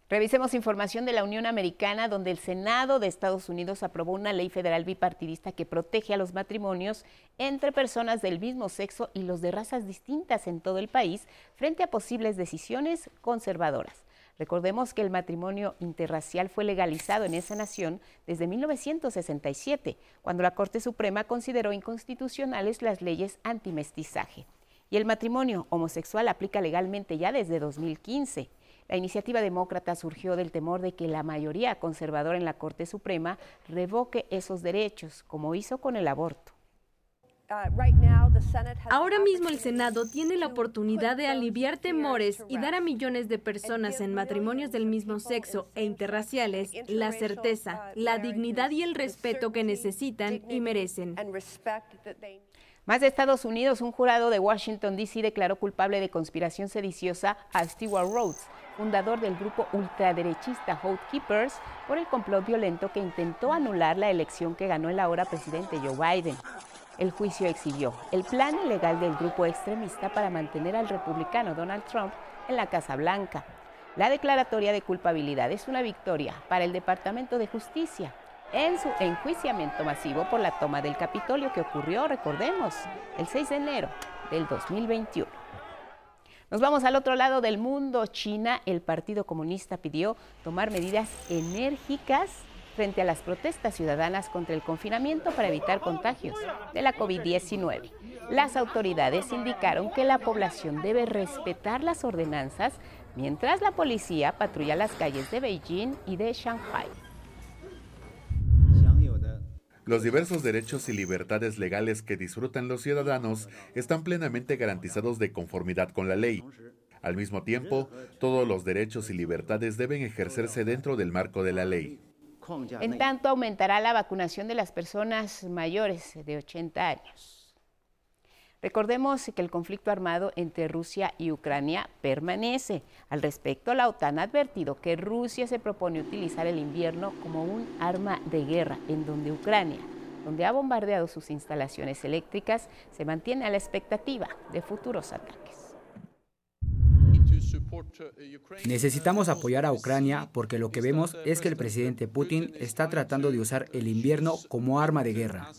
Revisemos información de la Unión Americana, donde el Senado de Estados Unidos aprobó una ley federal bipartidista que protege a los matrimonios entre personas del mismo sexo y los de razas distintas en todo el país frente a posibles decisiones conservadoras. Recordemos que el matrimonio interracial fue legalizado en esa nación desde 1967, cuando la Corte Suprema consideró inconstitucionales las leyes antimestizaje. Y el matrimonio homosexual aplica legalmente ya desde 2015. La iniciativa demócrata surgió del temor de que la mayoría conservadora en la Corte Suprema revoque esos derechos, como hizo con el aborto. Ahora mismo el Senado tiene la oportunidad de aliviar temores y dar a millones de personas en matrimonios del mismo sexo e interraciales la certeza, la dignidad y el respeto que necesitan y merecen. Más de Estados Unidos, un jurado de Washington, D.C. declaró culpable de conspiración sediciosa a Stewart Rhodes, fundador del grupo ultraderechista Hope Keepers, por el complot violento que intentó anular la elección que ganó el ahora presidente Joe Biden. El juicio exhibió el plan ilegal del grupo extremista para mantener al republicano Donald Trump en la Casa Blanca. La declaratoria de culpabilidad es una victoria para el Departamento de Justicia, en su enjuiciamiento masivo por la toma del Capitolio que ocurrió, recordemos, el 6 de enero del 2021. Nos vamos al otro lado del mundo. China, el Partido Comunista pidió tomar medidas enérgicas frente a las protestas ciudadanas contra el confinamiento para evitar contagios de la COVID-19. Las autoridades indicaron que la población debe respetar las ordenanzas mientras la policía patrulla las calles de Beijing y de Shanghai. Los diversos derechos y libertades legales que disfrutan los ciudadanos están plenamente garantizados de conformidad con la ley. Al mismo tiempo, todos los derechos y libertades deben ejercerse dentro del marco de la ley. En tanto, aumentará la vacunación de las personas mayores de 80 años. Recordemos que el conflicto armado entre Rusia y Ucrania permanece. Al respecto, la OTAN ha advertido que Rusia se propone utilizar el invierno como un arma de guerra, en donde Ucrania, donde ha bombardeado sus instalaciones eléctricas, se mantiene a la expectativa de futuros ataques. Necesitamos apoyar a Ucrania porque lo que vemos es que el presidente Putin está tratando de usar el invierno como arma de guerra.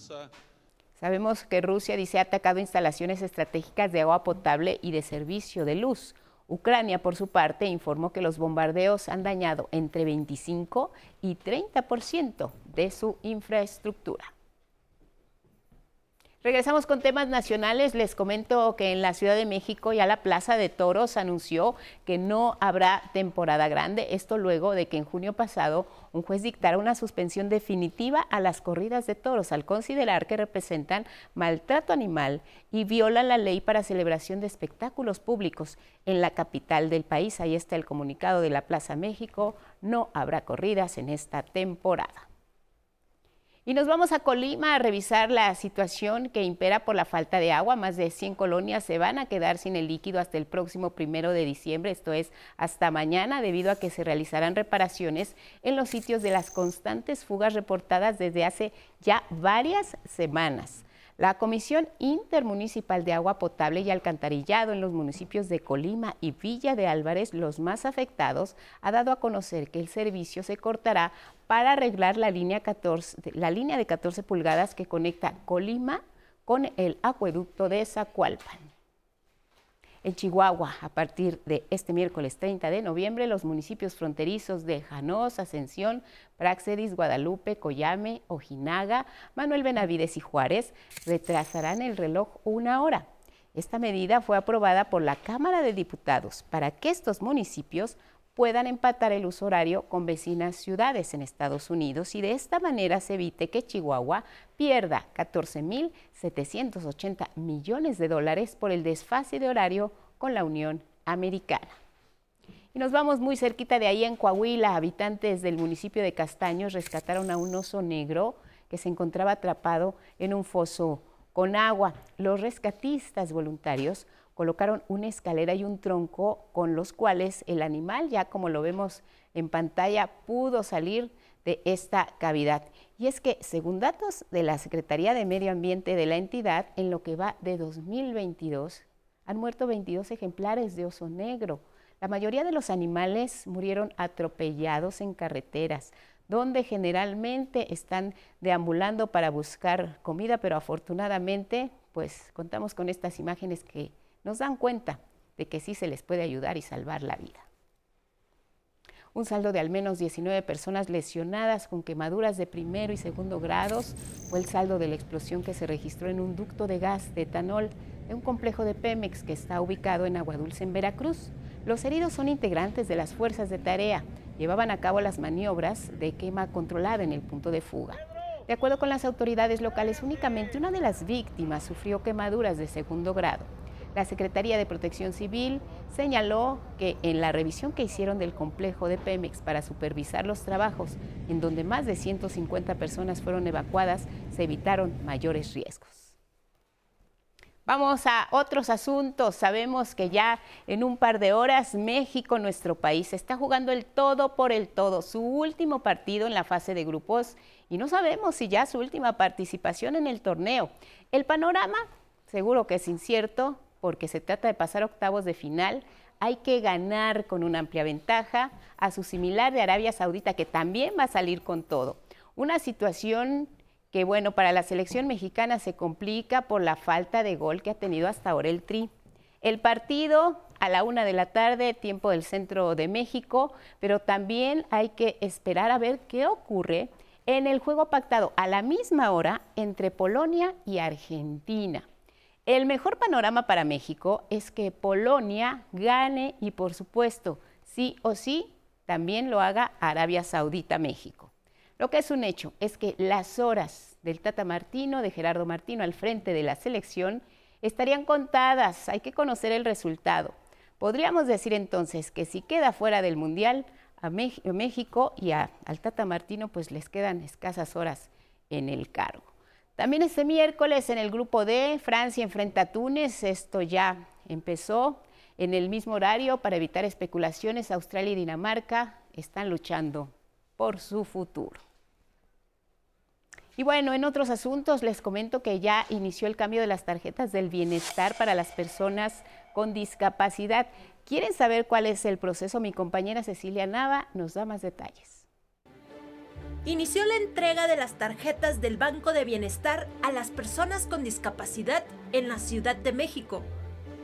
Sabemos que Rusia dice ha atacado instalaciones estratégicas de agua potable y de servicio de luz. Ucrania, por su parte, informó que los bombardeos han dañado entre 25 y 30% de su infraestructura. Regresamos con temas nacionales. Les comento que en la Ciudad de México ya la Plaza de Toros anunció que no habrá temporada grande. Esto luego de que en junio pasado un juez dictara una suspensión definitiva a las corridas de toros al considerar que representan maltrato animal y violan la ley para celebración de espectáculos públicos en la capital del país. Ahí está el comunicado de la Plaza México. No habrá corridas en esta temporada. Y nos vamos a Colima a revisar la situación que impera por la falta de agua. Más de 100 colonias se van a quedar sin el líquido hasta el próximo primero de diciembre, esto es hasta mañana, debido a que se realizarán reparaciones en los sitios de las constantes fugas reportadas desde hace ya varias semanas. La Comisión Intermunicipal de Agua Potable y Alcantarillado en los municipios de Colima y Villa de Álvarez, los más afectados, ha dado a conocer que el servicio se cortará para arreglar la línea, 14, la línea de 14 pulgadas que conecta Colima con el acueducto de Zacualpan. En Chihuahua, a partir de este miércoles 30 de noviembre, los municipios fronterizos de Janos, Ascensión, Praxedis, Guadalupe, Coyame, Ojinaga, Manuel Benavides y Juárez retrasarán el reloj una hora. Esta medida fue aprobada por la Cámara de Diputados para que estos municipios puedan empatar el uso horario con vecinas ciudades en Estados Unidos y de esta manera se evite que Chihuahua pierda 14.780 millones de dólares por el desfase de horario con la Unión Americana. Y nos vamos muy cerquita de ahí en Coahuila. Habitantes del municipio de Castaños rescataron a un oso negro que se encontraba atrapado en un foso con agua. Los rescatistas voluntarios colocaron una escalera y un tronco con los cuales el animal, ya como lo vemos en pantalla, pudo salir de esta cavidad. Y es que, según datos de la Secretaría de Medio Ambiente de la entidad, en lo que va de 2022, han muerto 22 ejemplares de oso negro. La mayoría de los animales murieron atropellados en carreteras, donde generalmente están deambulando para buscar comida, pero afortunadamente, pues contamos con estas imágenes que nos dan cuenta de que sí se les puede ayudar y salvar la vida. Un saldo de al menos 19 personas lesionadas con quemaduras de primero y segundo grados fue el saldo de la explosión que se registró en un ducto de gas de etanol de un complejo de Pemex que está ubicado en Aguadulce, en Veracruz. Los heridos son integrantes de las fuerzas de tarea. Llevaban a cabo las maniobras de quema controlada en el punto de fuga. De acuerdo con las autoridades locales, únicamente una de las víctimas sufrió quemaduras de segundo grado. La Secretaría de Protección Civil señaló que en la revisión que hicieron del complejo de Pemex para supervisar los trabajos, en donde más de 150 personas fueron evacuadas, se evitaron mayores riesgos. Vamos a otros asuntos. Sabemos que ya en un par de horas México, nuestro país, está jugando el todo por el todo, su último partido en la fase de grupos y no sabemos si ya su última participación en el torneo. El panorama seguro que es incierto, porque se trata de pasar octavos de final, hay que ganar con una amplia ventaja a su similar de Arabia Saudita, que también va a salir con todo. Una situación que, bueno, para la selección mexicana se complica por la falta de gol que ha tenido hasta ahora el Tri. El partido a la una de la tarde, tiempo del centro de México, pero también hay que esperar a ver qué ocurre en el juego pactado a la misma hora entre Polonia y Argentina. El mejor panorama para México es que Polonia gane y por supuesto, sí o sí, también lo haga Arabia Saudita México. Lo que es un hecho es que las horas del Tata Martino, de Gerardo Martino al frente de la selección, estarían contadas, hay que conocer el resultado. Podríamos decir entonces que si queda fuera del Mundial, a México y al Tata Martino pues les quedan escasas horas en el cargo. También este miércoles en el grupo D, Francia enfrenta a Túnez. Esto ya empezó en el mismo horario para evitar especulaciones. Australia y Dinamarca están luchando por su futuro. Y bueno, en otros asuntos les comento que ya inició el cambio de las tarjetas del bienestar para las personas con discapacidad. ¿Quieren saber cuál es el proceso? Mi compañera Cecilia Nava nos da más detalles inició la entrega de las tarjetas del Banco de Bienestar a las personas con discapacidad en la Ciudad de México.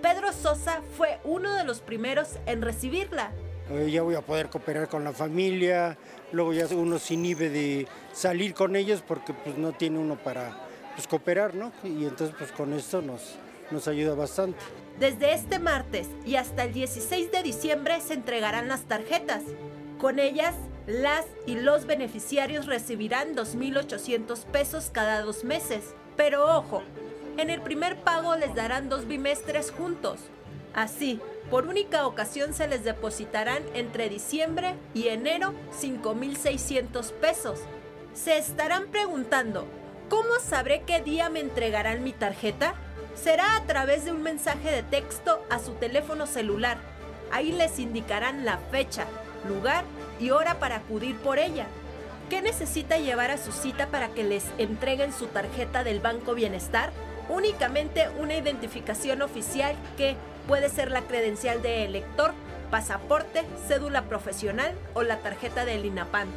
Pedro Sosa fue uno de los primeros en recibirla. Eh, ya voy a poder cooperar con la familia, luego ya uno se inhibe de salir con ellos porque pues no tiene uno para pues, cooperar, ¿no? Y entonces pues con esto nos, nos ayuda bastante. Desde este martes y hasta el 16 de diciembre se entregarán las tarjetas. Con ellas las y los beneficiarios recibirán 2.800 pesos cada dos meses. Pero ojo, en el primer pago les darán dos bimestres juntos. Así, por única ocasión se les depositarán entre diciembre y enero 5.600 pesos. Se estarán preguntando, ¿cómo sabré qué día me entregarán mi tarjeta? Será a través de un mensaje de texto a su teléfono celular. Ahí les indicarán la fecha, lugar y hora para acudir por ella. ¿Qué necesita llevar a su cita para que les entreguen su tarjeta del Banco Bienestar? Únicamente una identificación oficial que puede ser la credencial de elector, pasaporte, cédula profesional o la tarjeta del INAPAN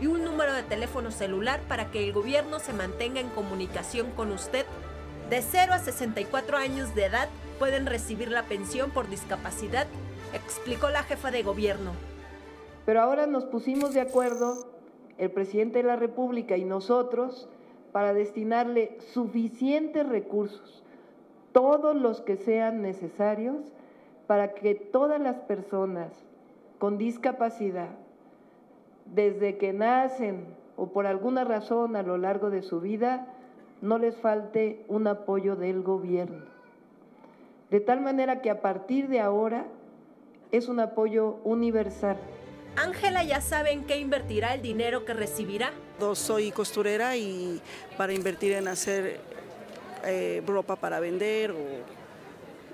y un número de teléfono celular para que el gobierno se mantenga en comunicación con usted de 0 a 64 años de edad pueden recibir la pensión por discapacidad, explicó la jefa de gobierno. Pero ahora nos pusimos de acuerdo, el presidente de la República y nosotros, para destinarle suficientes recursos, todos los que sean necesarios, para que todas las personas con discapacidad, desde que nacen o por alguna razón a lo largo de su vida, no les falte un apoyo del gobierno. De tal manera que a partir de ahora es un apoyo universal. Ángela ya sabe en qué invertirá el dinero que recibirá. Soy costurera y para invertir en hacer eh, ropa para vender o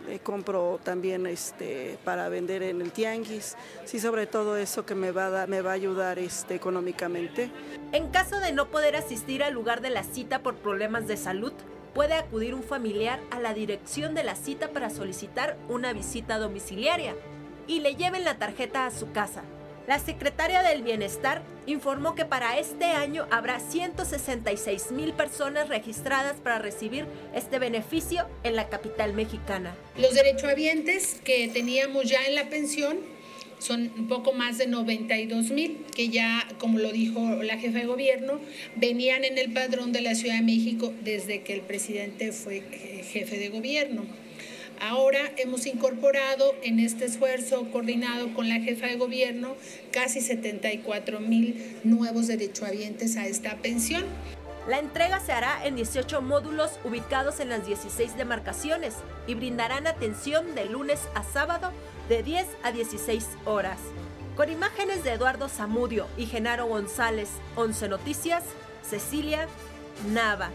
eh, compro también este, para vender en el tianguis. Sí, sobre todo eso que me va a, me va a ayudar este, económicamente. En caso de no poder asistir al lugar de la cita por problemas de salud, puede acudir un familiar a la dirección de la cita para solicitar una visita domiciliaria y le lleven la tarjeta a su casa. La secretaria del Bienestar informó que para este año habrá 166 mil personas registradas para recibir este beneficio en la capital mexicana. Los derechohabientes que teníamos ya en la pensión son un poco más de 92 mil, que ya, como lo dijo la jefa de gobierno, venían en el padrón de la Ciudad de México desde que el presidente fue jefe de gobierno. Ahora hemos incorporado en este esfuerzo coordinado con la jefa de gobierno casi 74 mil nuevos derechohabientes a esta pensión. La entrega se hará en 18 módulos ubicados en las 16 demarcaciones y brindarán atención de lunes a sábado de 10 a 16 horas. Con imágenes de Eduardo Zamudio y Genaro González, 11 Noticias, Cecilia Nava.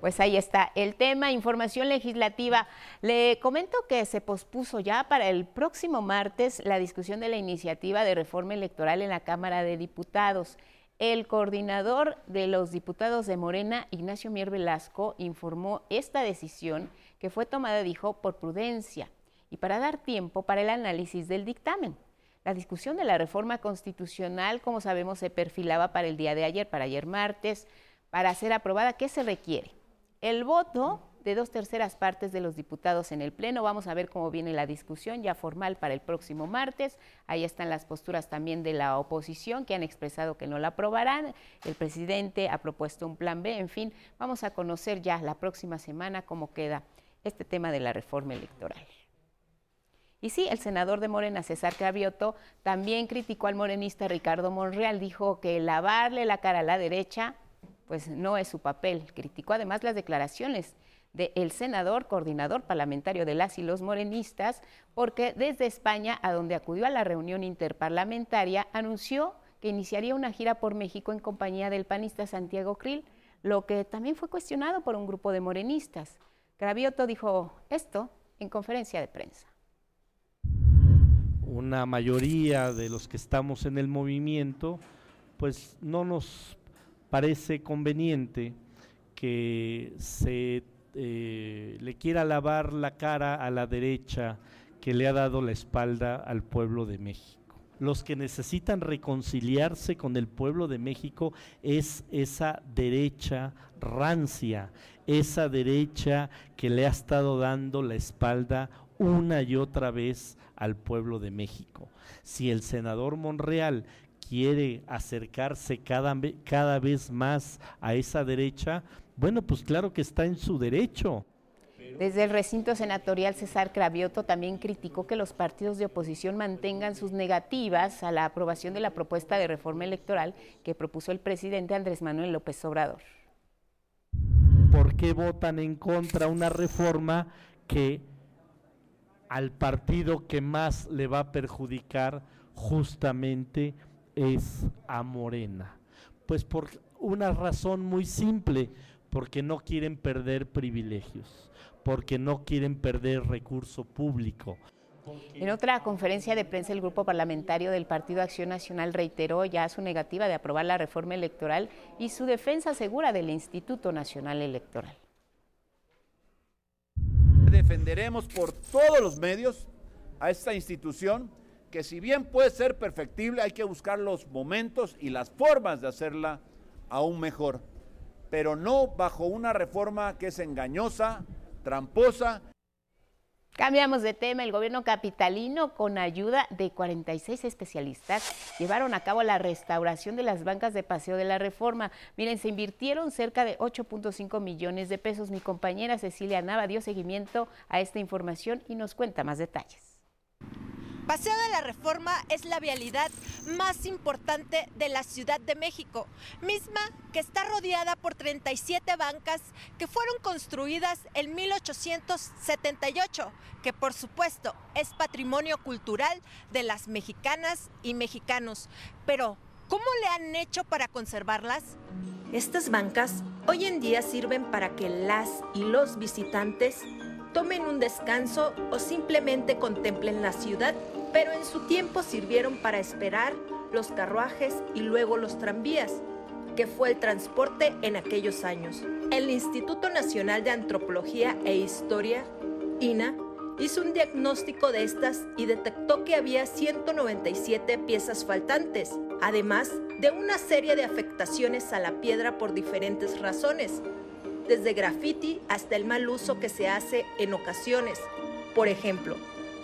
Pues ahí está el tema, información legislativa. Le comento que se pospuso ya para el próximo martes la discusión de la iniciativa de reforma electoral en la Cámara de Diputados. El coordinador de los diputados de Morena, Ignacio Mier Velasco, informó esta decisión que fue tomada, dijo, por prudencia y para dar tiempo para el análisis del dictamen. La discusión de la reforma constitucional, como sabemos, se perfilaba para el día de ayer, para ayer martes, para ser aprobada. ¿Qué se requiere? El voto de dos terceras partes de los diputados en el Pleno. Vamos a ver cómo viene la discusión ya formal para el próximo martes. Ahí están las posturas también de la oposición que han expresado que no la aprobarán. El presidente ha propuesto un plan B. En fin, vamos a conocer ya la próxima semana cómo queda este tema de la reforma electoral. Y sí, el senador de Morena, César Cravioto, también criticó al morenista Ricardo Monreal. Dijo que lavarle la cara a la derecha pues no es su papel. Criticó además las declaraciones del senador coordinador parlamentario de las y los morenistas, porque desde España, a donde acudió a la reunión interparlamentaria, anunció que iniciaría una gira por México en compañía del panista Santiago Krill, lo que también fue cuestionado por un grupo de morenistas. Gravioto dijo esto en conferencia de prensa. Una mayoría de los que estamos en el movimiento, pues no nos parece conveniente que se eh, le quiera lavar la cara a la derecha que le ha dado la espalda al pueblo de México. Los que necesitan reconciliarse con el pueblo de México es esa derecha rancia, esa derecha que le ha estado dando la espalda una y otra vez al pueblo de México. Si el senador Monreal quiere acercarse cada, cada vez más a esa derecha, bueno, pues claro que está en su derecho. Desde el recinto senatorial, César Cravioto también criticó que los partidos de oposición mantengan sus negativas a la aprobación de la propuesta de reforma electoral que propuso el presidente Andrés Manuel López Obrador. ¿Por qué votan en contra una reforma que al partido que más le va a perjudicar justamente es a Morena? Pues por una razón muy simple, porque no quieren perder privilegios, porque no quieren perder recurso público. En otra conferencia de prensa, el grupo parlamentario del Partido Acción Nacional reiteró ya su negativa de aprobar la reforma electoral y su defensa segura del Instituto Nacional Electoral. Defenderemos por todos los medios a esta institución que si bien puede ser perfectible, hay que buscar los momentos y las formas de hacerla aún mejor. pero no bajo una reforma que es engañosa, tramposa Cambiamos de tema. El gobierno capitalino, con ayuda de 46 especialistas, llevaron a cabo la restauración de las bancas de paseo de la reforma. Miren, se invirtieron cerca de 8.5 millones de pesos. Mi compañera Cecilia Nava dio seguimiento a esta información y nos cuenta más detalles. Paseo de la Reforma es la vialidad más importante de la Ciudad de México, misma que está rodeada por 37 bancas que fueron construidas en 1878, que por supuesto es patrimonio cultural de las mexicanas y mexicanos. Pero, ¿cómo le han hecho para conservarlas? Estas bancas hoy en día sirven para que las y los visitantes tomen un descanso o simplemente contemplen la ciudad pero en su tiempo sirvieron para esperar los carruajes y luego los tranvías, que fue el transporte en aquellos años. El Instituto Nacional de Antropología e Historia, INA, hizo un diagnóstico de estas y detectó que había 197 piezas faltantes, además de una serie de afectaciones a la piedra por diferentes razones, desde graffiti hasta el mal uso que se hace en ocasiones. Por ejemplo,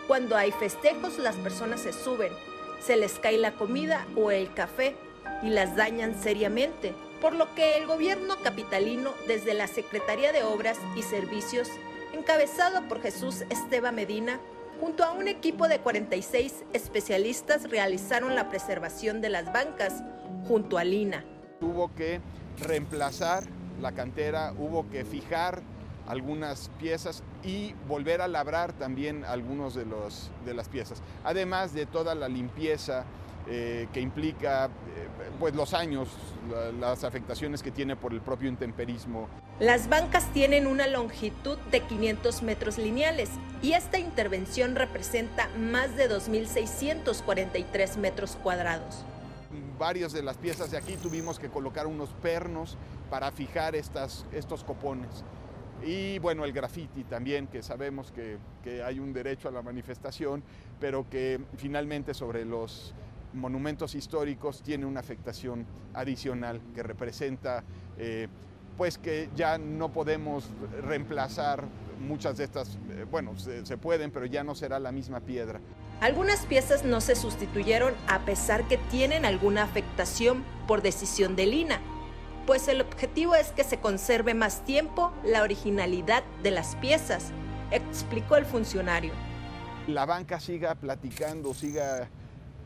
cuando hay festejos, las personas se suben, se les cae la comida o el café y las dañan seriamente, por lo que el gobierno capitalino, desde la Secretaría de Obras y Servicios, encabezado por Jesús Esteba Medina, junto a un equipo de 46 especialistas, realizaron la preservación de las bancas junto a Lina. Hubo que reemplazar la cantera, hubo que fijar algunas piezas y volver a labrar también algunos de, los, de las piezas. Además de toda la limpieza eh, que implica eh, pues los años, las afectaciones que tiene por el propio intemperismo. Las bancas tienen una longitud de 500 metros lineales y esta intervención representa más de 2.643 metros cuadrados. Varias de las piezas de aquí tuvimos que colocar unos pernos para fijar estas, estos copones. Y bueno, el graffiti también, que sabemos que, hay un derecho a la manifestación, pero que finalmente sobre los monumentos históricos tiene una afectación adicional que representa eh, pues que ya no podemos reemplazar muchas de estas, eh, bueno, se, pueden, pero ya no será la misma piedra. Algunas piezas no se sustituyeron a pesar que tienen alguna afectación por decisión de Lina pues el objetivo es que se conserve más tiempo la originalidad de las piezas, explicó el funcionario. La banca siga platicando, siga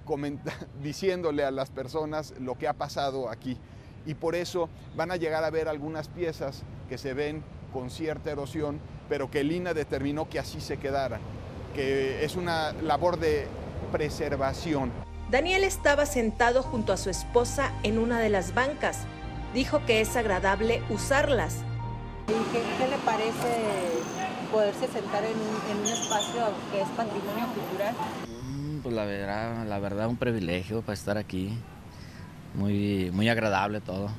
diciéndole a las personas lo que ha pasado aquí. Y por eso van a llegar a ver algunas piezas que se ven con cierta erosión, pero que Lina determinó que así se quedara, que es una labor de preservación. Daniel estaba sentado junto a su esposa en una de las bancas dijo que es agradable usarlas. ¿Y qué, le parece poderse sentar en un, espacio que es patrimonio cultural? Mm, pues la verdad, la verdad un privilegio para estar aquí. Muy, muy agradable todo.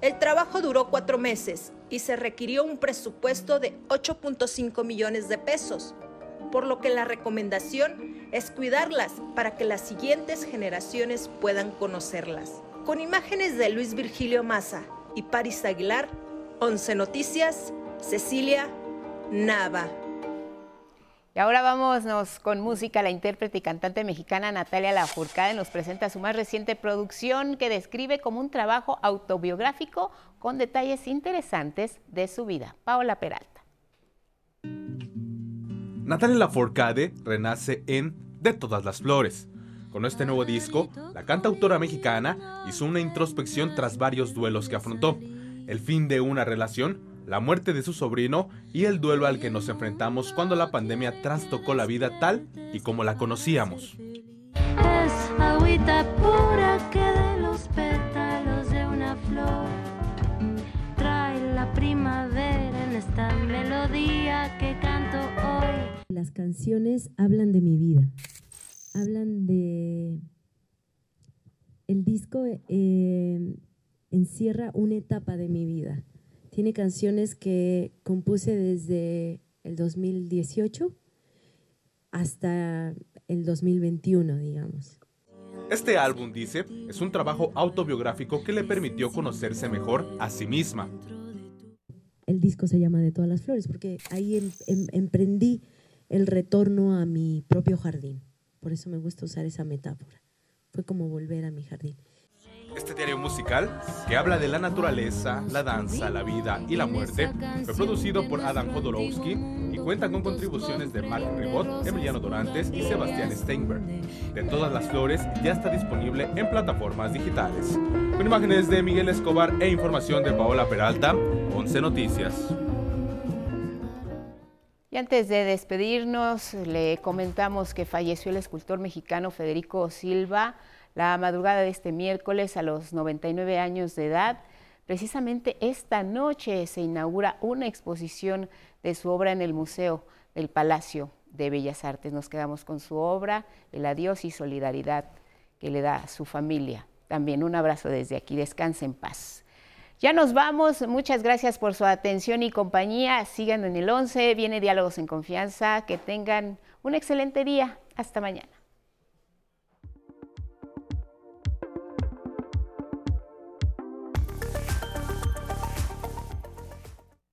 El trabajo duró cuatro meses y se requirió un presupuesto de 8.5 millones de pesos, por lo que la recomendación es cuidarlas para que las siguientes generaciones puedan conocerlas. Con imágenes de Luis Virgilio Maza y Paris Aguilar, 11 Noticias, Cecilia Nava. Y ahora vámonos con música. La intérprete y cantante mexicana Natalia Lafourcade nos presenta su más reciente producción que describe como un trabajo autobiográfico con detalles interesantes de su vida. Paola Peralta. Natalia Lafourcade renace en De todas las flores, con este nuevo disco, la cantautora mexicana hizo una introspección tras varios duelos que afrontó. El fin de una relación, la muerte de su sobrino y el duelo al que nos enfrentamos cuando la pandemia trastocó la vida tal y como la conocíamos. Es agüita pura que de los pétalos de una flor trae la primavera en esta melodía que canto hoy. Las canciones hablan de mi vida hablan de... El disco eh, encierra una etapa de mi vida. Tiene canciones que compuse desde el 2018 hasta el 2021, digamos. Este álbum, dice, es un trabajo autobiográfico que le permitió conocerse mejor a sí misma. el disco se llama De todas las flores, porque ahí em, em, emprendí el retorno a mi propio jardín. Por eso me gusta usar esa metáfora. Fue como volver a mi jardín. Este diario musical, que habla de la naturaleza, la danza, la vida y la muerte, fue producido por Adam Jodorowsky y cuenta con contribuciones de Mark Ribot, Emiliano Dorantes y Sebastián Steinberg. De todas las flores ya está disponible en plataformas digitales. Con imágenes de Miguel Escobar e información de Paola Peralta, 11 Noticias. Y antes de despedirnos, le comentamos que falleció el escultor mexicano Federico Silva la madrugada de este miércoles a los 99 años de edad. Precisamente esta noche se inaugura una exposición de su obra en el Museo del Palacio de Bellas Artes. Nos quedamos con su obra, el adiós y solidaridad que le da a su familia. También un abrazo desde aquí, descanse en paz. Ya nos vamos, muchas gracias por su atención y compañía. Sigan en el 11, viene Diálogos en Confianza, que tengan un excelente día. Hasta mañana.